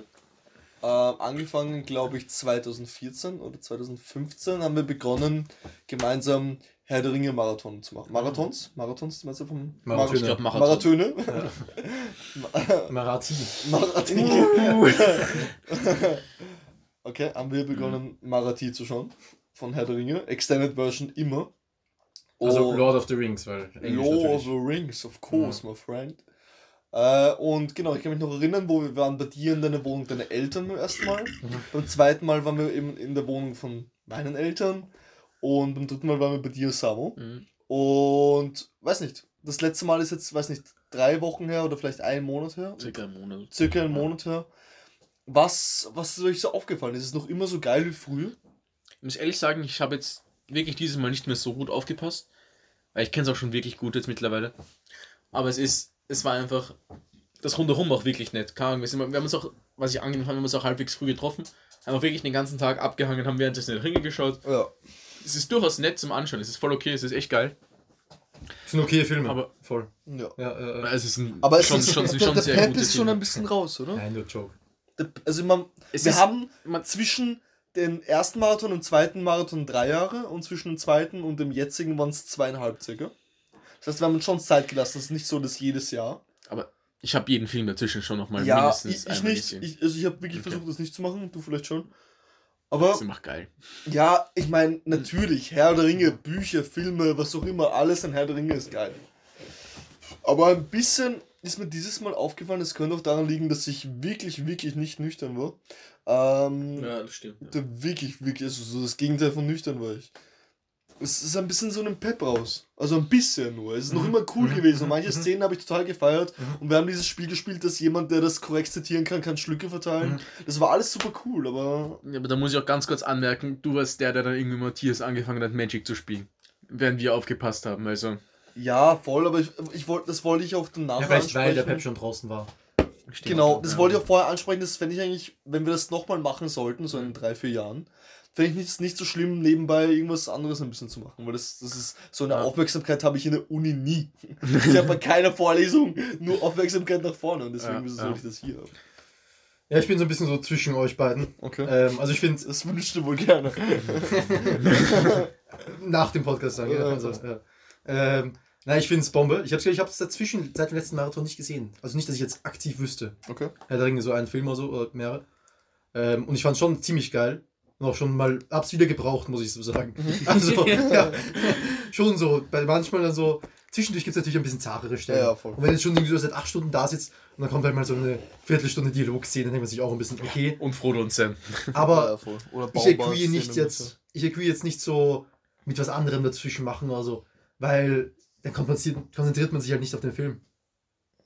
äh, angefangen, glaube ich, 2014 oder 2015 haben wir begonnen, gemeinsam Herr der Ringe Marathon zu machen. Marathons? Marathons, meinst du vom Marathon. Ich glaube, Marathon. Marathöne? Marathi. Marathon. okay, haben wir begonnen, Marathi zu schauen. Von Herr der Ringe. Extended Version immer. Also Und- Lord of the Rings, weil Englisch Lord of the Rings, of course, my friend. Äh, und genau, ich kann mich noch erinnern, wo wir waren bei dir in deiner Wohnung deiner Eltern beim ersten Mal. Mhm. Beim zweiten Mal waren wir eben in der Wohnung von meinen Eltern. Und beim dritten Mal waren wir bei dir, Samo. Mhm. Und weiß nicht, das letzte Mal ist jetzt, weiß nicht, drei Wochen her oder vielleicht ein Monat her. Circa einen Monat. Circa einen Monat her. Was, was ist euch so aufgefallen? Ist es noch immer so geil wie früher? Ich muss ehrlich sagen, ich habe jetzt wirklich dieses Mal nicht mehr so gut aufgepasst. Weil ich kenne es auch schon wirklich gut jetzt mittlerweile. Aber es ist, es war einfach das Rundherum auch wirklich nett. Keine Ahnung, wir, sind, wir haben uns auch, was ich angenehm fand, wir haben uns auch halbwegs früh getroffen. Haben auch wirklich den ganzen Tag abgehangen, haben währenddessen in den Ringe geschaut. Ja. Es ist durchaus nett zum Anschauen, es ist voll okay, es ist echt geil. Das sind okay Filme. Aber- voll. ja. Ja, äh, Aber es ist ein, Aber es schon, ist, schon, der, schon der sehr Pep gute ist schon Filme. ein bisschen raus, oder? nein, nur Joke. Der- Also man, Es wir ist- haben man- zwischen den ersten Marathon und zweiten Marathon drei Jahre und zwischen dem zweiten und dem jetzigen waren es zweieinhalb circa. Das heißt, wir haben uns schon Zeit gelassen. Es ist nicht so, dass jedes Jahr. Aber ich habe jeden Film dazwischen schon nochmal ja, mindestens ich, ich nicht. gesehen. Ich, also ich habe wirklich Okay. versucht, das nicht zu machen. Du vielleicht schon. Aber Das macht geil. ja, ich meine, natürlich, Herr der Ringe, Bücher, Filme, was auch immer, alles an Herr der Ringe ist geil. Aber ein bisschen ist mir dieses Mal aufgefallen, es könnte auch daran liegen, dass ich wirklich, wirklich nicht nüchtern war. Ähm, Ja, das stimmt. Da wirklich, wirklich, also so das Gegenteil von nüchtern war ich. Es ist ein bisschen so ein Pep raus. Also ein bisschen nur. Es ist noch Mhm. immer cool Mhm. gewesen. Und manche Mhm. Szenen habe ich total gefeiert. Und wir haben dieses Spiel gespielt, dass jemand, der das korrekt zitieren kann, kann Schlücke verteilen. Das war alles super cool, aber. Ja, aber da muss ich auch ganz kurz anmerken, du warst der, der dann irgendwie Matthias angefangen hat, Magic zu spielen. Während wir aufgepasst haben, also. Ja, voll, aber ich, ich wollte, das wollte ich auch danach Ja, vielleicht weil der ansprechen. Pep schon draußen war. Genau, das wollte ich auch vorher ansprechen, das fände ich eigentlich, wenn wir das nochmal machen sollten, so Mhm. in drei, vier Jahren, fände ich nicht, nicht so schlimm, nebenbei irgendwas anderes ein bisschen zu machen, weil das, das ist, so eine Ja. Aufmerksamkeit habe ich in der Uni nie. Ich habe bei keiner Vorlesung nur Aufmerksamkeit nach vorne und deswegen Ja, wieso ja. soll ich das hier haben? Ja, ich bin so ein bisschen so zwischen euch beiden. Okay. Ähm, also ich finde, Das wünschst du wohl gerne. nach dem Podcast sagen. Ja, Ja, also, ja. Ähm, nein, ich finde es Bombe. Ich habe es ich hab's dazwischen seit dem letzten Marathon nicht gesehen. Also nicht, dass ich jetzt aktiv wüsste. Okay. Herr der Ringe, so einen Film oder so, oder mehrere. Ähm, und ich fand es schon ziemlich geil. Und auch schon mal, hab's wieder gebraucht, muss ich so sagen. Also, ja, schon so, bei manchmal dann so, zwischendurch gibt es natürlich ein bisschen zartere Stellen. Ja, voll. Und wenn jetzt schon irgendwie so seit acht Stunden da sitzt und dann kommt halt mal so eine Viertelstunde Dialogszene, dann denkt man sich auch ein bisschen, okay. Und Frodo und Sam. Aber ja, ich agree nicht jetzt, ich jetzt nicht so mit was anderem dazwischen machen oder so, weil dann konzentriert, man sich halt nicht auf den Film.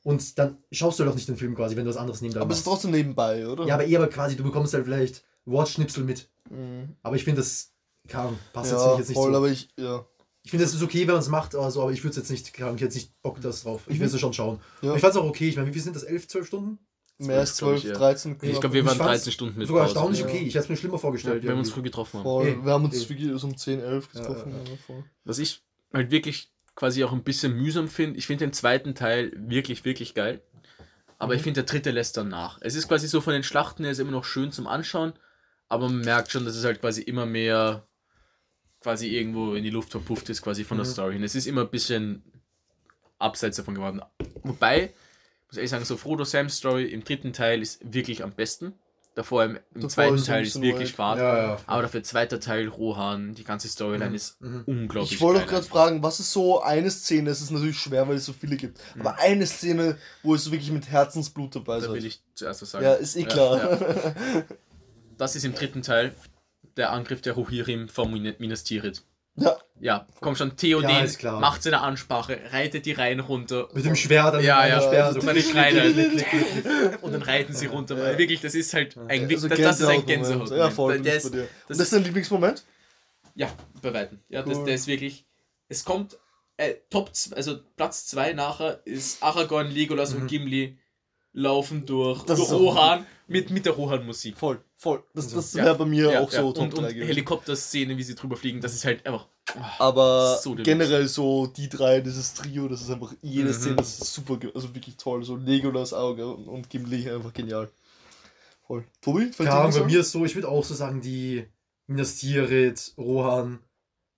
Und dann schaust du halt auch nicht den Film quasi, wenn du was anderes neben Aber es ist trotzdem nebenbei, oder? Ja, aber eher aber quasi, du bekommst halt vielleicht Wortschnipsel mit. Mhm. Aber ich finde, das kann, passt jetzt, ja, jetzt nicht voll, so. aber ich, ja. Ich finde, es ist okay, wenn man es macht, also, aber ich würde es jetzt nicht, kann ich jetzt nicht Bock das drauf. Ich will es schon schauen. Mhm. Ja. Ich fand es auch okay. Ich meine, wie viel sind das? 11, 12 Stunden? Mehr als glaub 12, ich, ja. 13 Ich glaube, wir waren fand's 13 Stunden mit Sogar Pause. erstaunlich ja. okay. Ich hätte es mir schlimmer Ja, vorgestellt. wenn wir uns früh getroffen haben. Voll. Eh, wir haben uns eh. wirklich so um 10, 11 getroffen. Ja, Ja, ja. Was ich halt wirklich quasi auch ein bisschen mühsam finde, ich finde den zweiten Teil wirklich, wirklich geil. Aber Mhm. ich finde, der dritte lässt dann nach. Es ist quasi so von den Schlachten, er ist immer noch schön zum Anschauen, aber man merkt schon, dass es halt quasi immer mehr quasi irgendwo in die Luft verpufft ist, quasi von der Mhm. Story. Und es ist immer ein bisschen abseits davon geworden. Wobei, muss ehrlich sagen, so Frodo Sam's Story im dritten Teil ist wirklich am besten. Davor im, im Davor zweiten ist Teil ist wirklich. Fahrt. Ja, ja. Aber dafür zweiter Teil, Rohan, die ganze Storyline Mhm. ist Mhm. unglaublich Ich wollte auch geil gerade fragen, was ist so eine Szene? Es ist natürlich schwer, weil es so viele gibt. Mhm. Aber eine Szene, wo es wirklich mit Herzensblut dabei Da will ist. ich zuerst was sagen. Ja, ist eh klar. Ja, Das ist im dritten Teil der Angriff der Rohirrim von Min- Minas Tirith. Ja, Ja, komm schon, Theoden Ja, macht seine Ansprache, reitet die Reihen runter. Mit dem Schwert an Ja, ja, also So. Und dann schreit er und dann reiten sie runter. Ja. Weil Wirklich, das ist halt ein, also das, das ist ein. Gänsehaut. Ja, voll, das Und das ist dein Lieblingsmoment? ja, bei Weitem. Ja, das, Cool. der ist wirklich. Es kommt. Äh, Top, also Platz 2 nachher ist Aragorn, Legolas und Gimli laufen durch, Das durch Rohan mit, mit der Rohan-Musik. Voll, voll. Das, das Ja. wäre bei mir Ja, auch ja. so und, Top und 3 gewesen. Helikopterszene, wie sie drüber fliegen, das ist halt einfach. Aber So generell so die drei, dieses Trio, das ist einfach jede Mhm. Szene, das ist super, also wirklich toll. So Legolas Auge und, und Gimli, einfach genial. Voll. Tobi, was bei mir ist so, ich würde auch so sagen, die Minas Tirith, Rohan,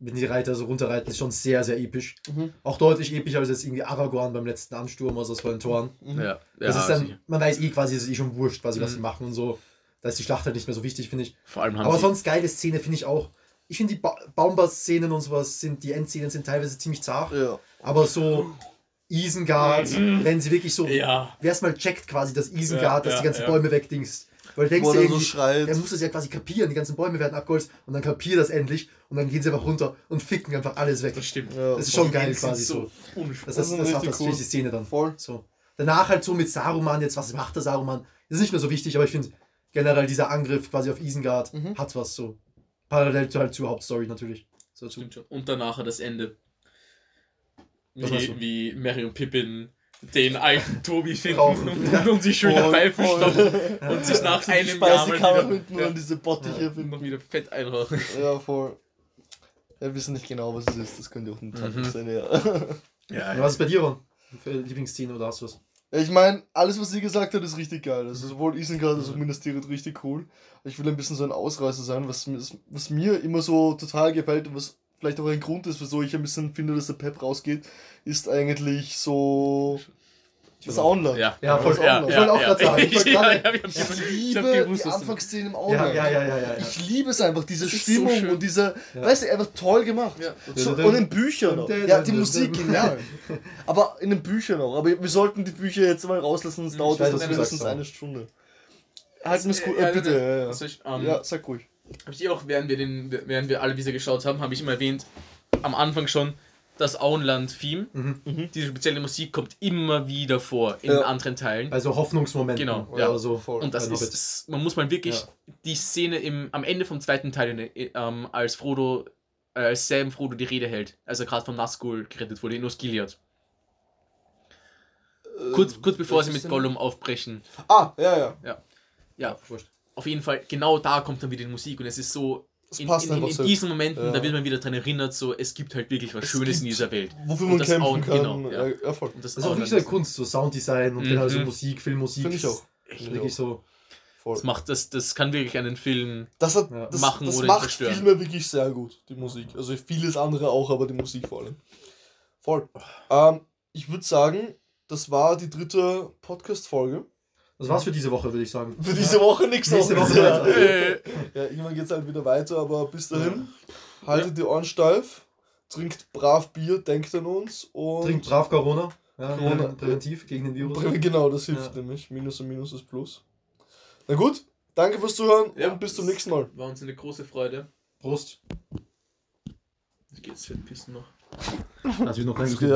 wenn die Reiter so runterreiten, ist schon sehr, sehr episch. Mhm. Auch deutlich epischer als jetzt irgendwie Aragorn beim letzten Ansturm aus vor den Toren. Mhm. Ja, Das ja, ist dann, man weiß eh quasi, es ist eh schon wurscht, quasi, was Mhm. sie machen und so. Da ist die Schlacht halt nicht mehr so wichtig, finde ich. Vor allem haben Aber sonst geile Szene finde ich auch. Ich finde die ba Baumbast-Szenen und sowas sind, die Endszenen sind teilweise ziemlich zart. Ja. Aber so Isengard, wenn sie wirklich so, ja. wer es mal checkt quasi, dass Isengard, Ja, dass ja, die ganzen ja. Bäume wegdingst. Weil du denkst dir er so schreit. er muss das ja quasi kapieren, die ganzen Bäume werden abgeholzt und dann kapiert das endlich und dann gehen sie einfach runter und ficken einfach alles weg. Das stimmt. Ja, Das ist schon geil quasi so. unfassbar. Das, Das ist, ist das hat das cool. die Szene dann. Voll. So. Danach halt so mit Saruman jetzt, was macht der Saruman? ist nicht mehr so wichtig, aber ich finde generell dieser Angriff quasi auf Isengard Mhm. hat was so. Parallel zu halt zur Hauptstory natürlich. So zu. Schon. Und danach das Ende. Wie, wie Mary und Pippin den alten Tobi finden Rauchen. und, und sich schön Voll, dabei voll. verstopfen und sich nach die einem Jahr mal Speisekammer wieder, hinten ja, und diese Bottiche und finden. noch wieder Fett einrauchen. Ja, voll. Ja, wir wissen nicht genau, was es ist. Das könnte auch ein Tag Mhm. sein, ja. Ja, Und was ist bei dir, Ron? Für Lieblingsszene oder hast du was? Ich meine, alles, was sie gesagt hat, ist richtig geil. Also sowohl Isengard als auch Minas Tirith richtig cool. Ich will ein bisschen so ein Ausreißer sein, was, mir- was mir immer so total gefällt und was vielleicht auch ein Grund ist, wieso ich ein bisschen finde, dass der Pep rausgeht, ist eigentlich so das Auenland. Ja, Ja, voll. Ja, ich wollte auch gerade sagen. Ich wollte ja, ja, haben Ich gewusst- liebe gewusst, die Anfangsszenen im Ja, Auenland. ja, ja, ja, ja. ja. Ich liebe es einfach, diese so Stimmung schön. und diese, Ja. weißt du, einfach toll gemacht. Ja. So, und in Büchern auch. Ja, die Musik genial. Aber in den Büchern auch. Aber wir sollten die Bücher jetzt mal rauslassen, es dauert mindestens eine Stunde. Halten wir es gut, Ja, äh, bitte. ja, Ja, ja. Ich, ähm, ja, sag ruhig. Hab ich auch, während wir, den, während wir alle wieder geschaut haben, habe ich immer erwähnt, am Anfang schon, das Auenland-Theme, Mhm. diese spezielle Musik kommt immer wieder vor in Ja. anderen Teilen. Also Hoffnungsmomente. Genau, ja. so. Voll. Und das ist, ist, man muss mal wirklich Ja. die Szene im, am Ende vom zweiten Teil, äh, ähm, als Frodo, äh, als Sam Frodo die Rede hält, als er gerade von Nazgul gerettet wurde in Osgiliath. Kurz, kurz bevor sie mit Gollum aufbrechen. Ah, ja, ja. Ja, Wurscht. Auf jeden Fall, genau da kommt dann wieder die Musik und es ist so, Das in, passt in, in, in so. diesen Momenten, Ja. da wird man wieder dran erinnert, so, es gibt halt wirklich was Es Schönes in dieser Welt. Wofür Und man das kämpfen Augen, kann. genau, ja. voll. Und das, Das ist auch wirklich so eine Kunst, so Sounddesign und Mhm. generell so Musik, Filmmusik. Finde ich auch. echt- Wirklich so. Voll. Das macht das, das kann wirklich einen Film. Das, hat, Ja. das, Machen das oder macht zerstören. Filme wirklich sehr gut, die Musik. Also vieles andere auch, aber die Musik vor allem. Voll. Ähm, ich würde sagen, das war die dritte Podcast-Folge. Das war's für diese Woche, würde ich sagen. Für diese Woche nichts Nächste. Woche Ja. weiter. Äh, Ja, irgendwann geht's halt wieder weiter, aber bis dahin, haltet die Ohren steif, trinkt brav Bier, denkt an uns und. Trinkt brav Corona. Ja, Corona. Präventiv gegen den Virus. Genau, das hilft Ja. nämlich. Minus und Minus ist Plus. Na gut, danke fürs Zuhören Ja, und bis zum das nächsten Mal. War uns eine große Freude. Prost. Jetzt für Pissen noch. Lass mich noch Das rein.